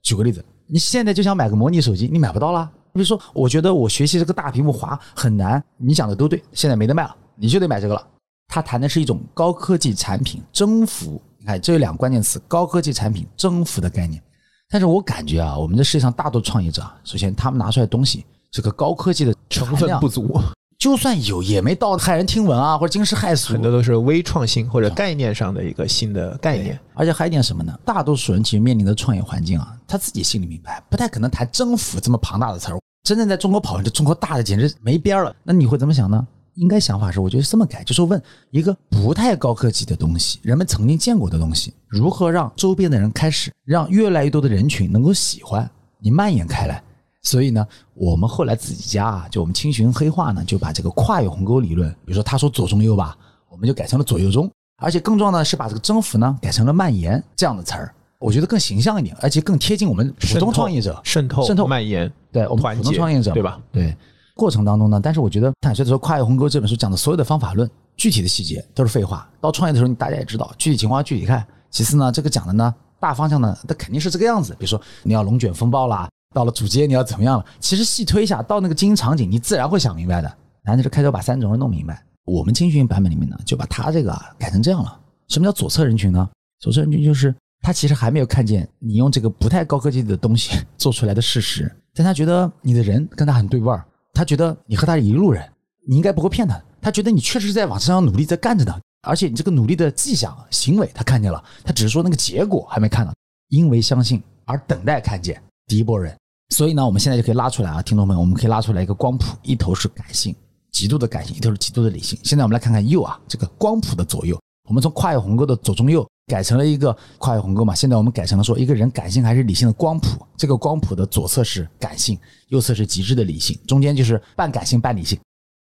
举个例子，你现在就想买个模拟手机，你买不到了。比如说，我觉得我学习这个大屏幕滑很难，你讲的都对，现在没得卖了，你就得买这个了。他谈的是一种高科技产品征服，你看这有两个关键词：高科技产品征服的概念。但是我感觉啊，我们这世界上大多创业者啊，首先他们拿出来的东西，这个高科技的成分不足。就算有，也没到骇人听闻啊，或者惊世骇俗。很多都是微创新或者概念上的一个新的概念。而且还有一点什么呢？大多数人其实面临的创业环境啊，他自己心里明白，不太可能谈征服这么庞大的词儿。真正在中国跑，这中国大的简直没边儿了。那你会怎么想呢？应该想法是，我觉得这么改，就是问一个不太高科技的东西，人们曾经见过的东西，如何让周边的人开始，让越来越多的人群能够喜欢你，蔓延开来。所以呢，我们后来自己家啊，就我们青寻黑化呢，就把这个跨越鸿沟理论，比如说他说左中右吧，我们就改成了左右中，而且更重要的是把这个征服呢改成了蔓延这样的词儿，我觉得更形象一点，而且更贴近我们普通创业者渗透渗透蔓延，对我们普通创业者对吧？对，过程当中呢，但是我觉得坦率的说，跨越鸿沟这本书讲的所有的方法论，具体的细节都是废话。到创业的时候，你大家也知道，具体情况具体看。其次呢，这个讲的呢，大方向呢，它肯定是这个样子，比如说你要龙卷风暴啦。到了主街你要怎么样了？其实细推一下，到那个经营场景，你自然会想明白的。然后就是开头把三种人弄明白。我们青训版本里面呢，就把他这个改成这样了。什么叫左侧人群呢？左侧人群就是他其实还没有看见你用这个不太高科技的东西做出来的事实，但他觉得你的人跟他很对味儿，他觉得你和他是一路人，你应该不会骗他。他觉得你确实是在往身上努力在干着的，而且你这个努力的迹象行为他看见了，他只是说那个结果还没看到。因为相信而等待看见。第一波人，所以呢，我们现在就可以拉出来啊，听众朋友，我们可以拉出来一个光谱，一头是感性，极度的感性，一头是极度的理性。现在我们来看看右啊，这个光谱的左右，我们从跨越鸿沟的左中右改成了一个跨越鸿沟嘛。现在我们改成了说一个人感性还是理性的光谱，这个光谱的左侧是感性，右侧是极致的理性，中间就是半感性半理性。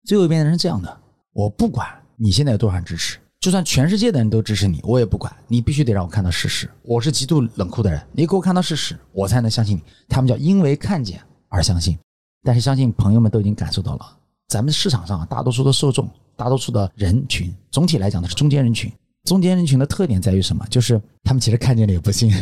最后一边是这样的，我不管你现在有多少人支持。就算全世界的人都支持你，我也不管。你必须得让我看到事实。我是极度冷酷的人，你给我看到事实，我才能相信你。他们叫因为看见而相信。但是相信朋友们都已经感受到了，咱们市场上大多数的受众，大多数的人群，总体来讲的是中间人群。中间人群的特点在于什么？就是他们其实看见了也不信，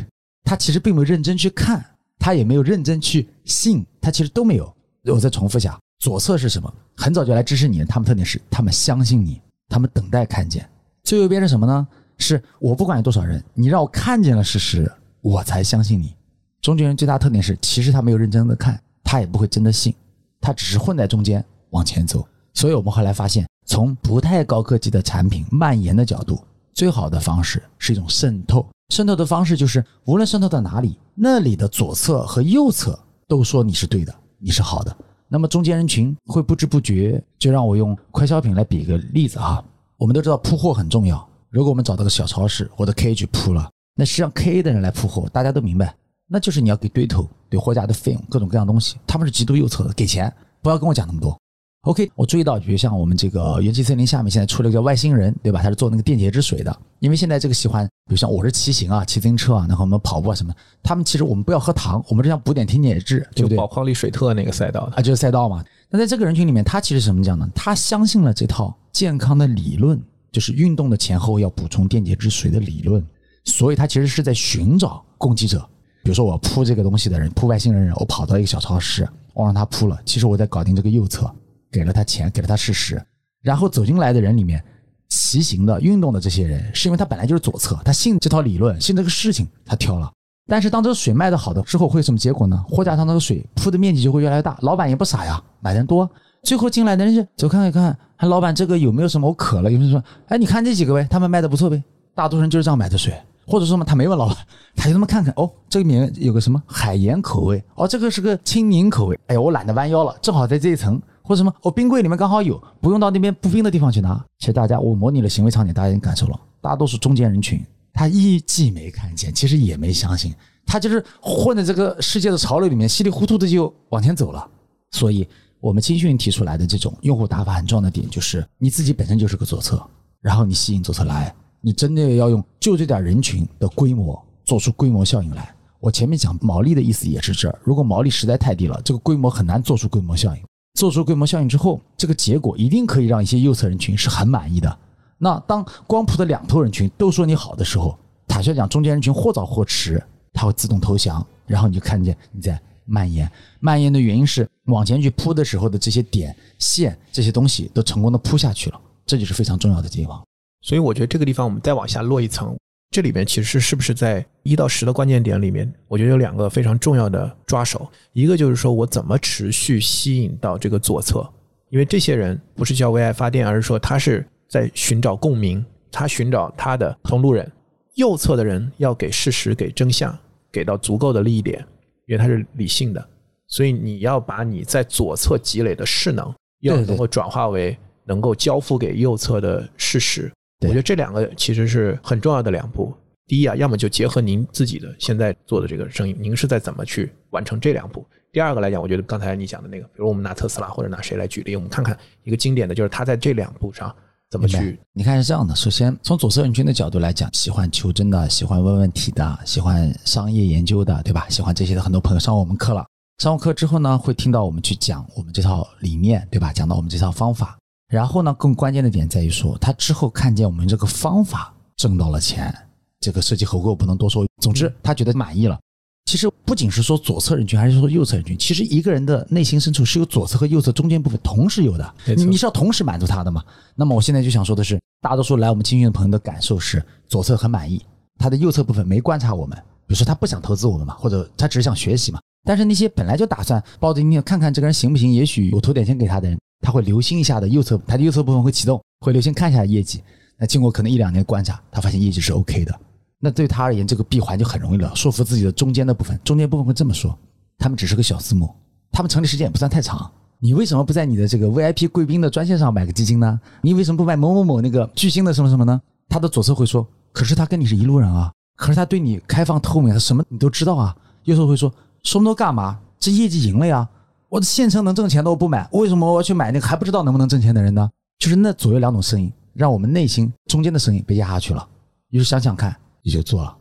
他其实并没有认真去看，他也没有认真去信，他其实都没有。我再重复一下，左侧是什么？很早就来支持你，他们特点是他们相信你，他们等待看见。最后变成什么呢？是我不管有多少人，你让我看见了事实，我才相信你。中间人最大特点是，其实他没有认真的看，他也不会真的信，他只是混在中间往前走。所以我们后来发现，从不太高科技的产品蔓延的角度，最好的方式是一种渗透。渗透的方式就是，无论渗透到哪里，那里的左侧和右侧都说你是对的，你是好的。那么中间人群会不知不觉，就让我用快消品来比个例子哈。我们都知道铺货很重要，如果我们找到个小超市或者 K 去铺了，那实际上 K 的人来铺货，大家都明白，那就是你要给堆头、对货架的费用、各种各样东西，他们是极度右侧的，给钱，不要跟我讲那么多。OK，我注意到，比如像我们这个元气森林下面现在出了一个叫外星人，对吧？他是做那个电解质水的。因为现在这个喜欢，比如像我是骑行啊，骑自行车啊，然后我们跑步啊什么，他们其实我们不要喝糖，我们只想补点电解质，对不对？宝矿力水特那个赛道啊，就是赛道嘛。那在这个人群里面，他其实什么讲呢？他相信了这套健康的理论，就是运动的前后要补充电解质水的理论，所以他其实是在寻找攻击者。比如说我扑这个东西的人，扑外星人人，我跑到一个小超市，我让他扑了，其实我在搞定这个右侧。给了他钱，给了他事实，然后走进来的人里面，骑行的、运动的这些人，是因为他本来就是左侧，他信这套理论，信这个事情，他挑了。但是当这个水卖的好的之后，会有什么结果呢？货架上那个水铺的面积就会越来越大，老板也不傻呀，买人多，最后进来的人就走看一看，看老板这个有没有什么？我渴了，有人说，哎，你看这几个呗，他们卖的不错呗。大多数人就是这样买的水，或者说嘛，他没问老板，他就这么看看，哦，这里面有个什么海盐口味，哦，这个是个青柠口味，哎呀，我懒得弯腰了，正好在这一层。或者什么？我冰柜里面刚好有，不用到那边不冰的地方去拿。其实大家，我模拟了行为场景，大家已经感受了。大多数中间人群，他一既没看见，其实也没相信，他就是混在这个世界的潮流里面，稀里糊涂的就往前走了。所以，我们青训提出来的这种用户打法很重要的点，就是你自己本身就是个左侧，然后你吸引左侧来，你真的要用就这点人群的规模做出规模效应来。我前面讲毛利的意思也是这儿，如果毛利实在太低了，这个规模很难做出规模效应。做出规模效应之后，这个结果一定可以让一些右侧人群是很满意的。那当光谱的两头人群都说你好的时候，坦率讲，中间人群或早或迟，他会自动投降，然后你就看见你在蔓延。蔓延的原因是往前去铺的时候的这些点线这些东西都成功的铺下去了，这就是非常重要的地方。所以我觉得这个地方我们再往下落一层。这里面其实是不是在一到十的关键点里面，我觉得有两个非常重要的抓手，一个就是说我怎么持续吸引到这个左侧，因为这些人不是叫为爱发电，而是说他是在寻找共鸣，他寻找他的同路人。右侧的人要给事实、给真相，给到足够的利益点，因为他是理性的，所以你要把你在左侧积累的势能，要能够转化为能够交付给右侧的事实。我觉得这两个其实是很重要的两步。第一啊，要么就结合您自己的现在做的这个生意，您是在怎么去完成这两步？第二个来讲，我觉得刚才你讲的那个，比如我们拿特斯拉或者拿谁来举例，我们看看一个经典的就是他在这两步上怎么去。你看是这样的，首先从左侧人群的角度来讲，喜欢求真的，喜欢问问题的，喜欢商业研究的，对吧？喜欢这些的很多朋友上我们课了，上完课之后呢，会听到我们去讲我们这套理念，对吧？讲到我们这套方法。然后呢，更关键的点在于说，他之后看见我们这个方法挣到了钱，这个设计合规我不能多说。总之，他觉得满意了。其实不仅是说左侧人群，还是说右侧人群。其实一个人的内心深处是有左侧和右侧中间部分同时有的，你是要同时满足他的嘛？那么我现在就想说的是，大多数来我们青训的朋友的感受是，左侧很满意，他的右侧部分没观察我们，比如说他不想投资我们嘛，或者他只是想学习嘛。但是那些本来就打算抱着你看看这个人行不行，也许我投点钱给他的人。他会留心一下的，右侧他的右侧部分会启动，会留心看一下业绩。那经过可能一两年观察，他发现业绩是 OK 的。那对他而言，这个闭环就很容易了，说服自己的中间的部分。中间部分会这么说：他们只是个小私募，他们成立时间也不算太长。你为什么不在你的这个 VIP 贵宾的专线上买个基金呢？你为什么不买某某某那个巨星的什么什么呢？他的左侧会说：可是他跟你是一路人啊，可是他对你开放透明，他什么你都知道啊。有时候会说：说那么多干嘛？这业绩赢了呀。我的现成能挣钱的我不买，为什么我要去买那个还不知道能不能挣钱的人呢？就是那左右两种声音，让我们内心中间的声音被压下去了。于是想想看，也就做了。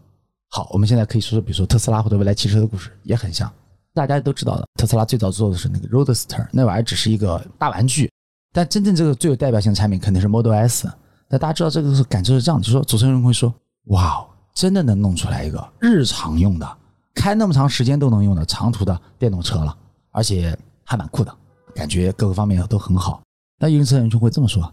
好，我们现在可以说说，比如说特斯拉或者未来汽车的故事，也很像。大家都知道的，特斯拉最早做的是那个 Roadster，那玩意儿只是一个大玩具，但真正这个最有代表性的产品肯定是 Model S。那大家知道这个是感受是这样的，就说主持人会说：“哇，真的能弄出来一个日常用的，开那么长时间都能用的长途的电动车了。”而且还蛮酷的，感觉各个方面都很好。那有车人就会这么说：“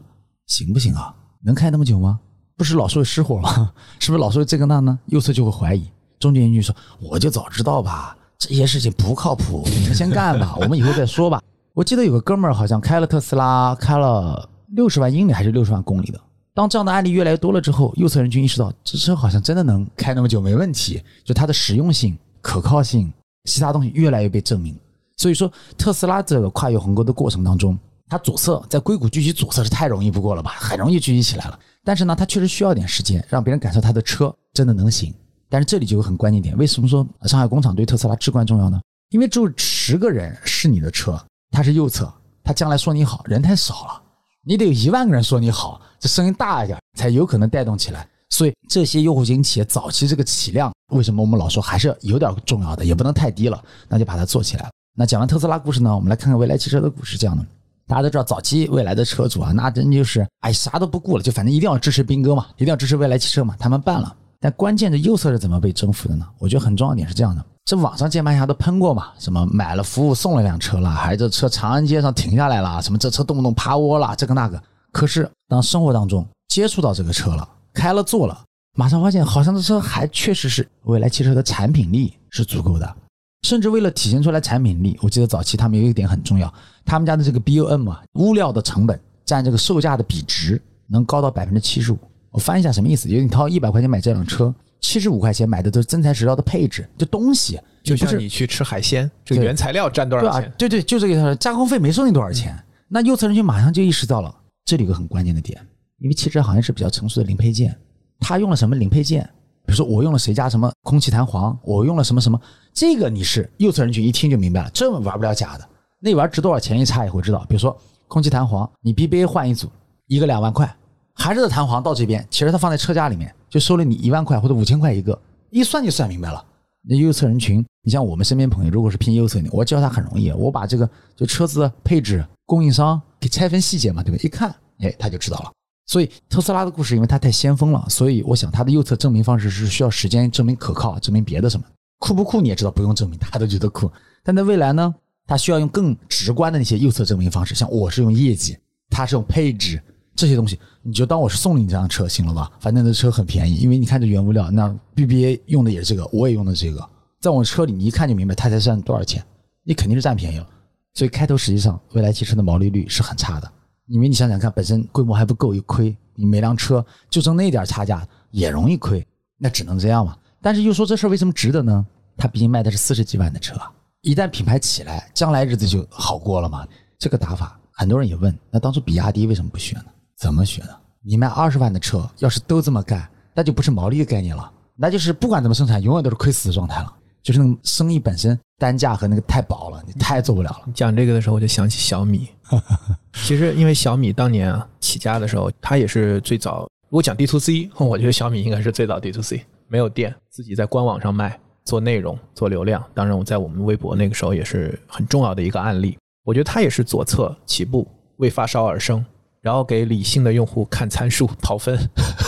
行不行啊？能开那么久吗？不是老说会失火吗？是不是老是会这个那呢？”右侧就会怀疑。中间人就说：“我就早知道吧，这些事情不靠谱，你们先干吧，我们以后再说吧。”我记得有个哥们儿好像开了特斯拉，开了六十万英里还是六十万公里的。当这样的案例越来越多了之后，右侧人群意识到这车好像真的能开那么久没问题，就它的实用性、可靠性，其他东西越来越被证明。所以说，特斯拉这个跨越鸿沟的过程当中，它左侧在硅谷聚集左侧是太容易不过了吧，很容易聚集起来了。但是呢，它确实需要点时间，让别人感受它的车真的能行。但是这里就有很关键点，为什么说上海工厂对特斯拉至关重要呢？因为只有十个人是你的车，它是右侧，他将来说你好人太少了，你得有一万个人说你好，这声音大一点才有可能带动起来。所以这些用户型企业早期这个起量，为什么我们老说还是有点重要的，也不能太低了，那就把它做起来。那讲完特斯拉故事呢，我们来看看未来汽车的故事。这样的，大家都知道，早期未来的车主啊，那真就是哎啥都不顾了，就反正一定要支持斌哥嘛，一定要支持未来汽车嘛，他们办了。但关键的右侧是怎么被征服的呢？我觉得很重要点是这样的：这网上键盘侠都喷过嘛，什么买了服务送了辆车了，还是这车长安街上停下来了，什么这车动不动趴窝了，这个那个。可是当生活当中接触到这个车了，开了坐了，马上发现好像这车还确实是未来汽车的产品力是足够的，甚至为了体现出来产品力，我记得早期他们有一点很重要，他们家的这个 BOM 嘛，物料的成本占这个售价的比值能高到百分之七十五。我翻一下什么意思？就是你掏一百块钱买这辆车，七十五块钱买的都是真材实料的配置，就东西，就像你去吃海鲜，这个原材料占多少钱？，对对，就这个意思，加工费没收你多少钱。那右侧人群马上就意识到了，这里有个很关键的点，因为汽车行业是比较成熟的零配件，他用了什么零配件？比如说我用了谁家什么空气弹簧，我用了什么什么，这个你是右侧人群一听就明白了，这玩不了假的。那玩意值多少钱一查也会知道。比如说空气弹簧，你 BBA 换一组，一个两万块，还是这弹簧到这边，其实它放在车架里面就收了你一万块或者五千块一个，一算就算明白了。那右侧人群，你像我们身边朋友，如果是偏右侧的，我教他很容易，我把这个就车子配置、供应商给拆分细节嘛，对吧？一看，哎，他就知道了。所以特斯拉的故事，因为它太先锋了，所以我想它的右侧证明方式是需要时间证明可靠，证明别的什么酷不酷你也知道，不用证明，大家都觉得酷。但在未来呢，它需要用更直观的那些右侧证明方式，像我是用业绩，它是用配置这些东西，你就当我是送了你这辆车，行了吧？反正这车很便宜，因为你看这原物料，那 BBA 用的也是这个，我也用的这个，在我车里你一看就明白它才算多少钱，你肯定是占便宜了。所以开头实际上未来汽车的毛利率是很差的，因为你想想看，本身规模还不够，一亏，你每辆车就挣那点差价也容易亏，那只能这样嘛。但是又说这事为什么值得呢？它毕竟卖的是四十几万的车，一旦品牌起来，将来日子就好过了嘛。这个打法，很多人也问，那当初比亚迪为什么不学呢？怎么学呢？你卖二十万的车，要是都这么干，那就不是毛利的概念了，那就是不管怎么生产，永远都是亏死的状态了。就是那个生意本身单价和那个太薄了，你太做不了了。你讲这个的时候，我就想起小米。其实因为小米当年啊起家的时候，它也是最早。如果讲 D to C，我觉得小米应该是最早 D to C，没有店，自己在官网上卖，做内容，做流量。当然，我在我们微博那个时候也是很重要的一个案例。我觉得它也是左侧起步，为发烧而生，然后给理性的用户看参数、跑分，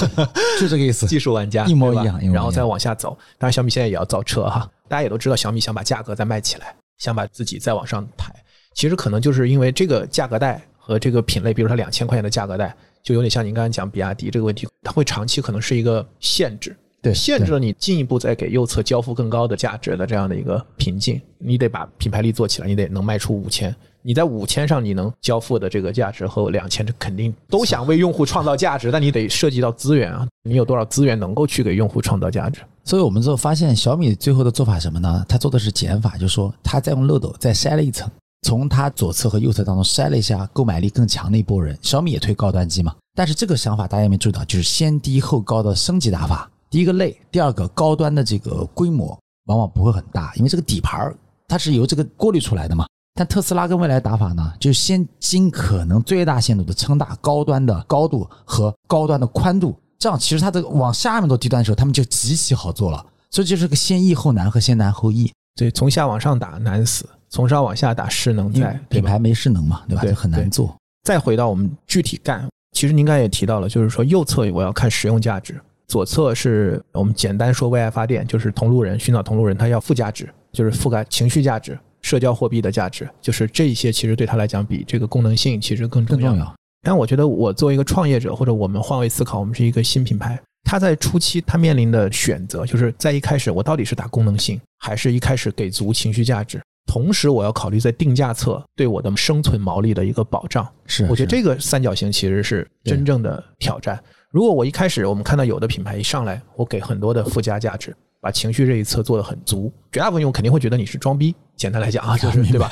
就这个意思。技术玩家一模一样一模一样然后再往下走。当然，小米现在也要造车哈，大家也都知道，小米想把价格再卖起来，想把自己再往上抬。其实可能就是因为这个价格带和这个品类，比如说两千块钱的价格带，就有点像您刚才讲比亚迪这个问题，它会长期可能是一个限制，对，限制了你进一步再给右侧交付更高的价值的这样的一个瓶颈。你得把品牌力做起来，你得能卖出五千。你在五千上你能交付的这个价值和两千，这肯定都想为用户创造价值，但你得涉及到资源啊，你有多少资源能够去给用户创造价值？所以我们最后发现，小米最后的做法什么呢？它做的是减法，就是说它再用漏斗再筛了一层，从它左侧和右侧当中筛了一下购买力更强的一波人。小米也推高端机嘛，但是这个想法大家有没有注意到，就是先低后高的升级打法。第一个累，第二个高端的这个规模往往不会很大，因为这个底盘儿它是由这个过滤出来的嘛。但特斯拉跟未来打法呢，就先尽可能最大限度的撑大高端的高度和高端的宽度，这样其实它这个往下面做低端的时候，他们就极其好做了。所以就是个先易后难和先难后易，对，从下往上打难死，从上往下打势能在，品牌没势能嘛，对吧？对就很难做。再回到我们具体干，其实您刚才也提到了，就是说右侧我要看实用价值，左侧是我们简单说为爱发电，就是同路人寻找同路人，他要附加值，就是覆盖情绪价值、社交货币的价值，就是这一些其实对他来讲比这个功能性其实更重要。重要。但我觉得我作为一个创业者，或者我们换位思考，我们是一个新品牌，它在初期它面临的选择，就是在一开始我到底是打功能性，还是一开始给足情绪价值？同时，我要考虑在定价侧对我的生存毛利的一个保障。是，我觉得这个三角形其实是真正的挑战。如果我一开始我们看到有的品牌一上来，我给很多的附加价值，把情绪这一侧做得很足。绝大部分用户肯定会觉得你是装逼，简单来讲啊，就是对吧？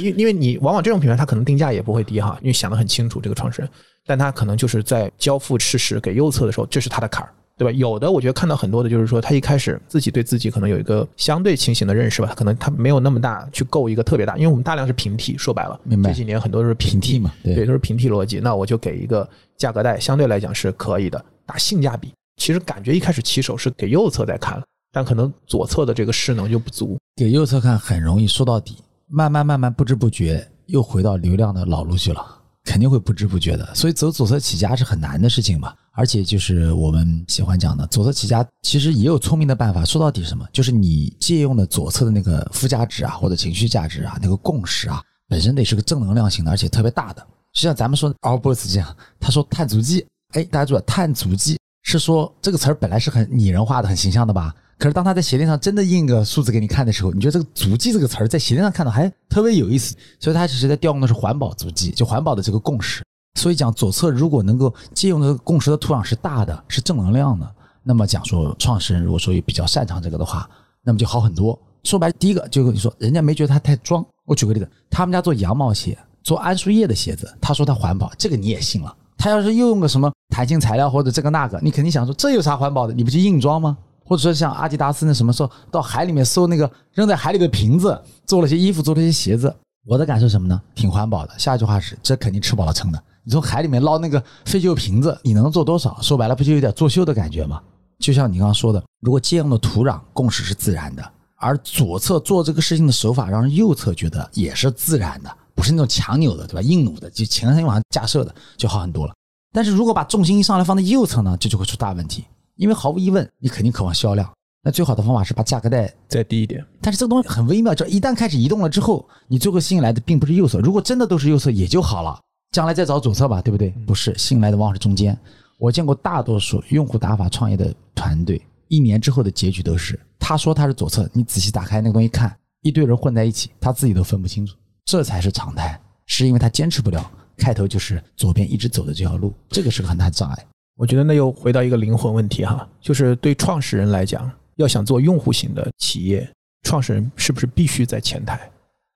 因因为你往往这种品牌，它可能定价也不会低哈，因为想得很清楚这个创始人，但他可能就是在交付事实给右侧的时候，这是他的坎儿。对吧？有的我觉得看到很多的，就是说他一开始自己对自己可能有一个相对清醒的认识吧，可能他没有那么大去够一个特别大，因为我们大量是平替，说白了，明白这几年很多都是平平替嘛对对，都是平替逻辑。那我就给一个价格带，相对来讲是可以的，打性价比。其实感觉一开始起手是给右侧在看，但可能左侧的这个势能就不足。给右侧看很容易说到底，慢慢慢慢不知不觉又回到流量的老路去了，肯定会不知不觉的。所以走左侧起家是很难的事情嘛。而且就是我们喜欢讲的左侧起家，其实也有聪明的办法。说到底什么？就是你借用的左侧的那个附加值啊，或者情绪价值啊，那个共识啊，本身得是个正能量型的，而且特别大的。就像咱们说 Our Boss 这样，他说碳足迹，哎，大家注意，碳足迹是说这个词儿本来是很拟人化的、很形象的吧？可是当他在鞋垫上真的印个数字给你看的时候，你觉得这个足迹这个词儿在鞋垫上看到还特别有意思，所以他其实在调用的是环保足迹，就环保的这个共识。所以讲左侧如果能够借用的共识的土壤是大的，是正能量的，那么讲说创始人如果说也比较擅长这个的话，那么就好很多。说白了，第一个就跟你说，人家没觉得他太装。我举个例子，他们家做羊毛鞋，做桉树叶的鞋子，他说他环保，这个你也信了。他要是又用个什么弹性材料或者这个那个，你肯定想说这有啥环保的？你不就硬装吗？或者说像阿迪达斯那什么时候到海里面搜那个扔在海里的瓶子，做了些衣服，做了些鞋子。我的感受什么呢？挺环保的。下一句话是，这肯定吃饱了撑的。你从海里面捞那个废旧瓶子，你能做多少？说白了，不就有点作秀的感觉吗？就像你刚刚说的，如果借用的土壤共识是自然的，而左侧做这个事情的手法让右侧觉得也是自然的，不是那种强扭的，对吧？硬弩的，就前天往上架设的，就好很多了。但是如果把重心一上来放在右侧呢，这就会出大问题，因为毫无疑问，你肯定渴望销量。那最好的方法是把价格带再低一点，但是这个东西很微妙，就一旦开始移动了之后，你最后吸引来的并不是右侧。如果真的都是右侧也就好了，将来再找左侧吧，对不对？不是，吸引来的往往是中间。我见过大多数用户打法创业的团队，一年之后的结局都是，他说他是左侧，你仔细打开那个东西看，一堆人混在一起，他自己都分不清楚，这才是常态，是因为他坚持不了，开头就是左边一直走的这条路，这个是个很大的障碍。我觉得那又回到一个灵魂问题哈，就是对创始人来讲，要想做用户型的企业，创始人是不是必须在前台？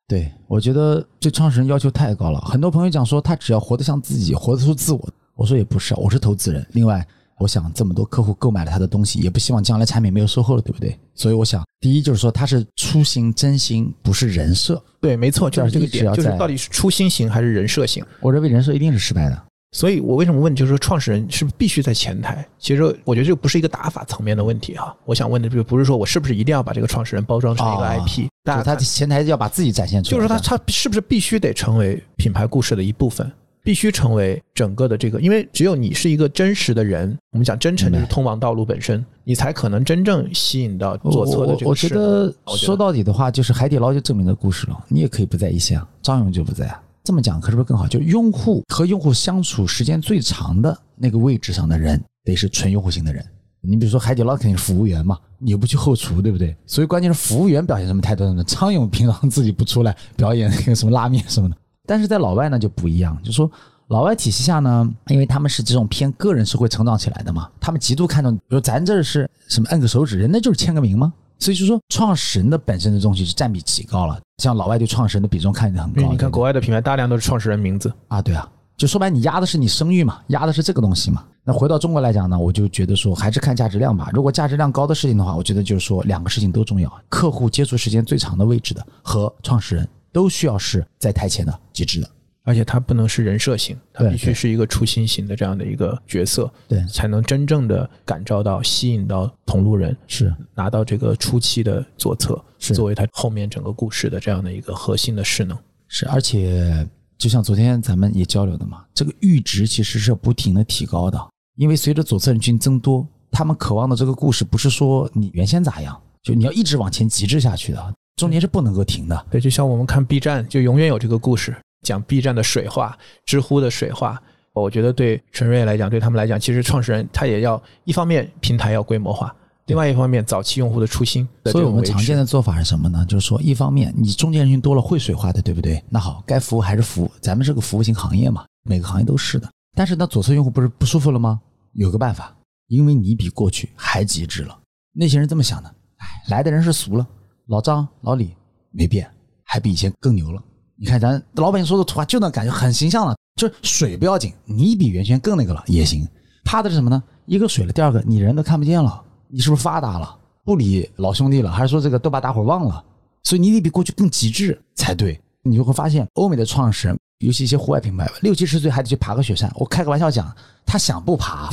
对，我觉得对创始人要求太高了。很多朋友讲说他只要活得像自己，活得出自我。我说也不是，我是投资人。另外，我想这么多客户购买了他的东西，也不希望将来产品没有售后了，对不对？所以我想，第一就是说他是初心真心，不是人设。对，没错，就是这个点，就是到底是初心型还是人设型？我认为人设一定是失败的。所以我为什么问，就是说创始人是不是必须在前台？其实我觉得这个不是一个打法层面的问题哈。我想问的就不是说我是不是一定要把这个创始人包装成一个 IP，但他前台要把自己展现出来。就是说他他是不是必须得成为品牌故事的一部分，必须成为整个的这个，因为只有你是一个真实的人，我们讲真诚就是通往道路本身，你才可能真正吸引到左侧的这个我觉得说到底的话，就是海底捞就证明的故事了。你也可以不在一线，张勇就不在啊。这么讲可是不是更好？就用户和用户相处时间最长的那个位置上的人，得是纯用户型的人。你比如说海底捞肯定是服务员嘛，你又不去后厨，对不对？所以关键是服务员表现什么态度呢？张勇平常自己不出来表演那个什么拉面什么的，但是在老外呢就不一样，就说老外体系下呢，因为他们是这种偏个人社会成长起来的嘛，他们极度看重，比如咱这是什么摁个手指，人家就是签个名吗？所以就说创始人的本身的东西是占比极高了，像老外对创始人的比重看得很高。你看国外的品牌大量都是创始人名字啊，对啊，就说白你压的是你声誉嘛，压的是这个东西嘛。那回到中国来讲呢，我就觉得说还是看价值量吧。如果价值量高的事情的话，我觉得就是说两个事情都重要，客户接触时间最长的位置的和创始人都需要是在台前的极致的。而且它不能是人设型，它必须是一个初心型的这样的一个角色，对，才能真正的感召到、吸引到同路人，是。拿到这个初期的左侧，是。作为他后面整个故事的这样的一个核心的势能。是，而且就像昨天咱们也交流的嘛，这个阈值其实是不停的提高的，因为随着左侧人群增多，他们渴望的这个故事不是说你原先咋样，就你要一直往前极致下去的，中间是不能够停的。对，就像我们看 B 站，就永远有这个故事。讲 B 站的水化，知乎的水化，我觉得对陈瑞来讲，对他们来讲，其实创始人他也要一方面平台要规模化，另外一方面早期用户的初心。所以我们常见的做法是什么呢？就是说，一方面你中间人群多了会水化的，对不对？那好，该服务还是服务，咱们是个服务型行业嘛，每个行业都是的。但是那左侧用户不是不舒服了吗？有个办法，因为你比过去还极致了。那些人这么想的，哎，来的人是俗了，老张、老李没变，还比以前更牛了。你看咱老百姓说的土话，就那感觉很形象了。就是水不要紧，你比原先更那个了也行。怕的是什么呢？一个水了，第二个你人都看不见了，你是不是发达了？不理老兄弟了，还是说这个都把大伙忘了？所以你得比过去更极致才对。你就会发现，欧美的创始人，尤其一些户外品牌，六七十岁还得去爬个雪山。我开个玩笑讲，他想不爬，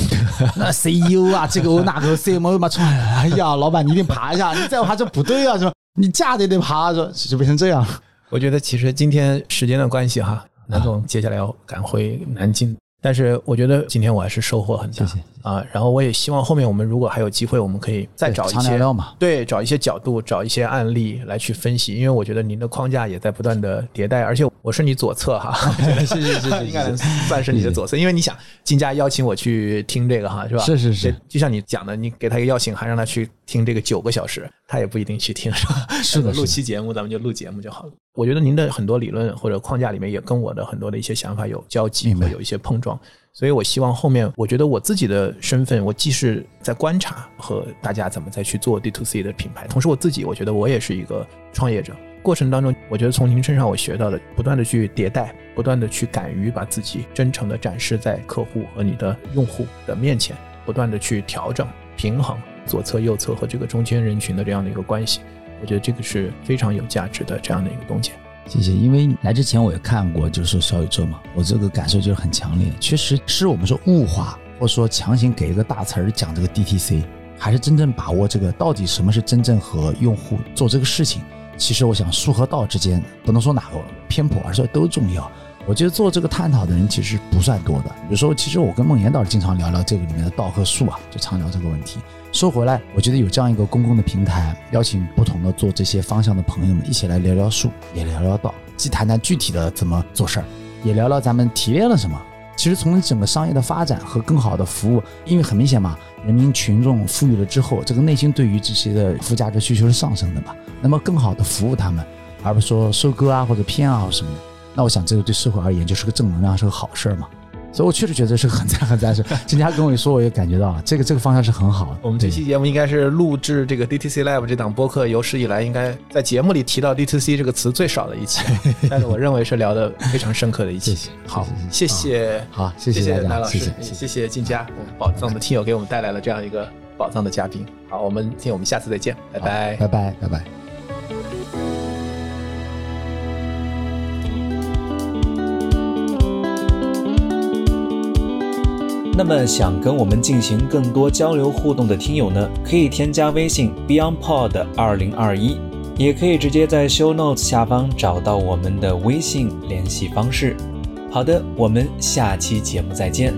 那 CEO 啊，这个那个 CMO 嘛，创，哎呀，老板你一定爬一下，你再爬这不对啊，是吧？你架着得爬，着 就变成这样。我觉得其实今天时间的关系哈，南总接下来要赶回南京。但是我觉得今天我还是收获很大，啊。然后我也希望后面我们如果还有机会，我们可以再找一些对，找一些角度，找一些案例来去分析。因为我觉得您的框架也在不断的迭代，而且我是你左侧哈，谢谢谢谢，应该算是你的左侧。因为你想，金家邀请我去听这个哈，是吧？是是是，就像你讲的，你给他一个邀请函，让他去听这个九个小时，他也不一定去听，是吧？是的，录期节目咱们就录节目就好了。我觉得您的很多理论或者框架里面也跟我的很多的一些想法有交集，会有一些碰撞。所以，我希望后面，我觉得我自己的身份，我既是在观察和大家怎么再去做 D to C 的品牌，同时我自己，我觉得我也是一个创业者。过程当中，我觉得从您身上我学到的，不断的去迭代，不断的去敢于把自己真诚的展示在客户和你的用户的面前，不断的去调整、平衡左侧、右侧和这个中间人群的这样的一个关系，我觉得这个是非常有价值的这样的一个东西。谢谢，因为来之前我也看过，就是小宇宙嘛，我这个感受就是很强烈。确实是我们说物化，或者说强行给一个大词儿讲这个 DTC，还是真正把握这个到底什么是真正和用户做这个事情。其实我想术和道之间不能说哪个偏颇，而是都重要。我觉得做这个探讨的人其实不算多的。有时候，其实我跟孟岩倒是经常聊聊这个里面的道和术啊，就常聊这个问题。说回来，我觉得有这样一个公共的平台，邀请不同的做这些方向的朋友们一起来聊聊术，也聊聊道，既谈谈具体的怎么做事儿，也聊聊咱们提炼了什么。其实从整个商业的发展和更好的服务，因为很明显嘛，人民群众富裕了之后，这个内心对于这些的附加值需求是上升的嘛。那么更好的服务他们，而不是说收割啊或者偏啊什么的，那我想这个对社会而言就是个正能量，是个好事儿嘛。所以，我确实觉得是个很赞很赞事。金佳跟我一说，我也感觉到了这个这个方向是很好的。我们这期节目应该是录制这个 DTC Live 这档播客有史以来应该在节目里提到 DTC 这个词最少的一期，但是我认为是聊的非常深刻的一期。好，谢谢，好，谢谢谢赖老师，谢谢金佳，我们宝藏的听友给我们带来了这样一个宝藏的嘉宾。好，我们听，我们下次再见，拜拜，拜拜，拜拜。那么想跟我们进行更多交流互动的听友呢，可以添加微信 BeyondPod 二零二一，也可以直接在 Show Notes 下方找到我们的微信联系方式。好的，我们下期节目再见。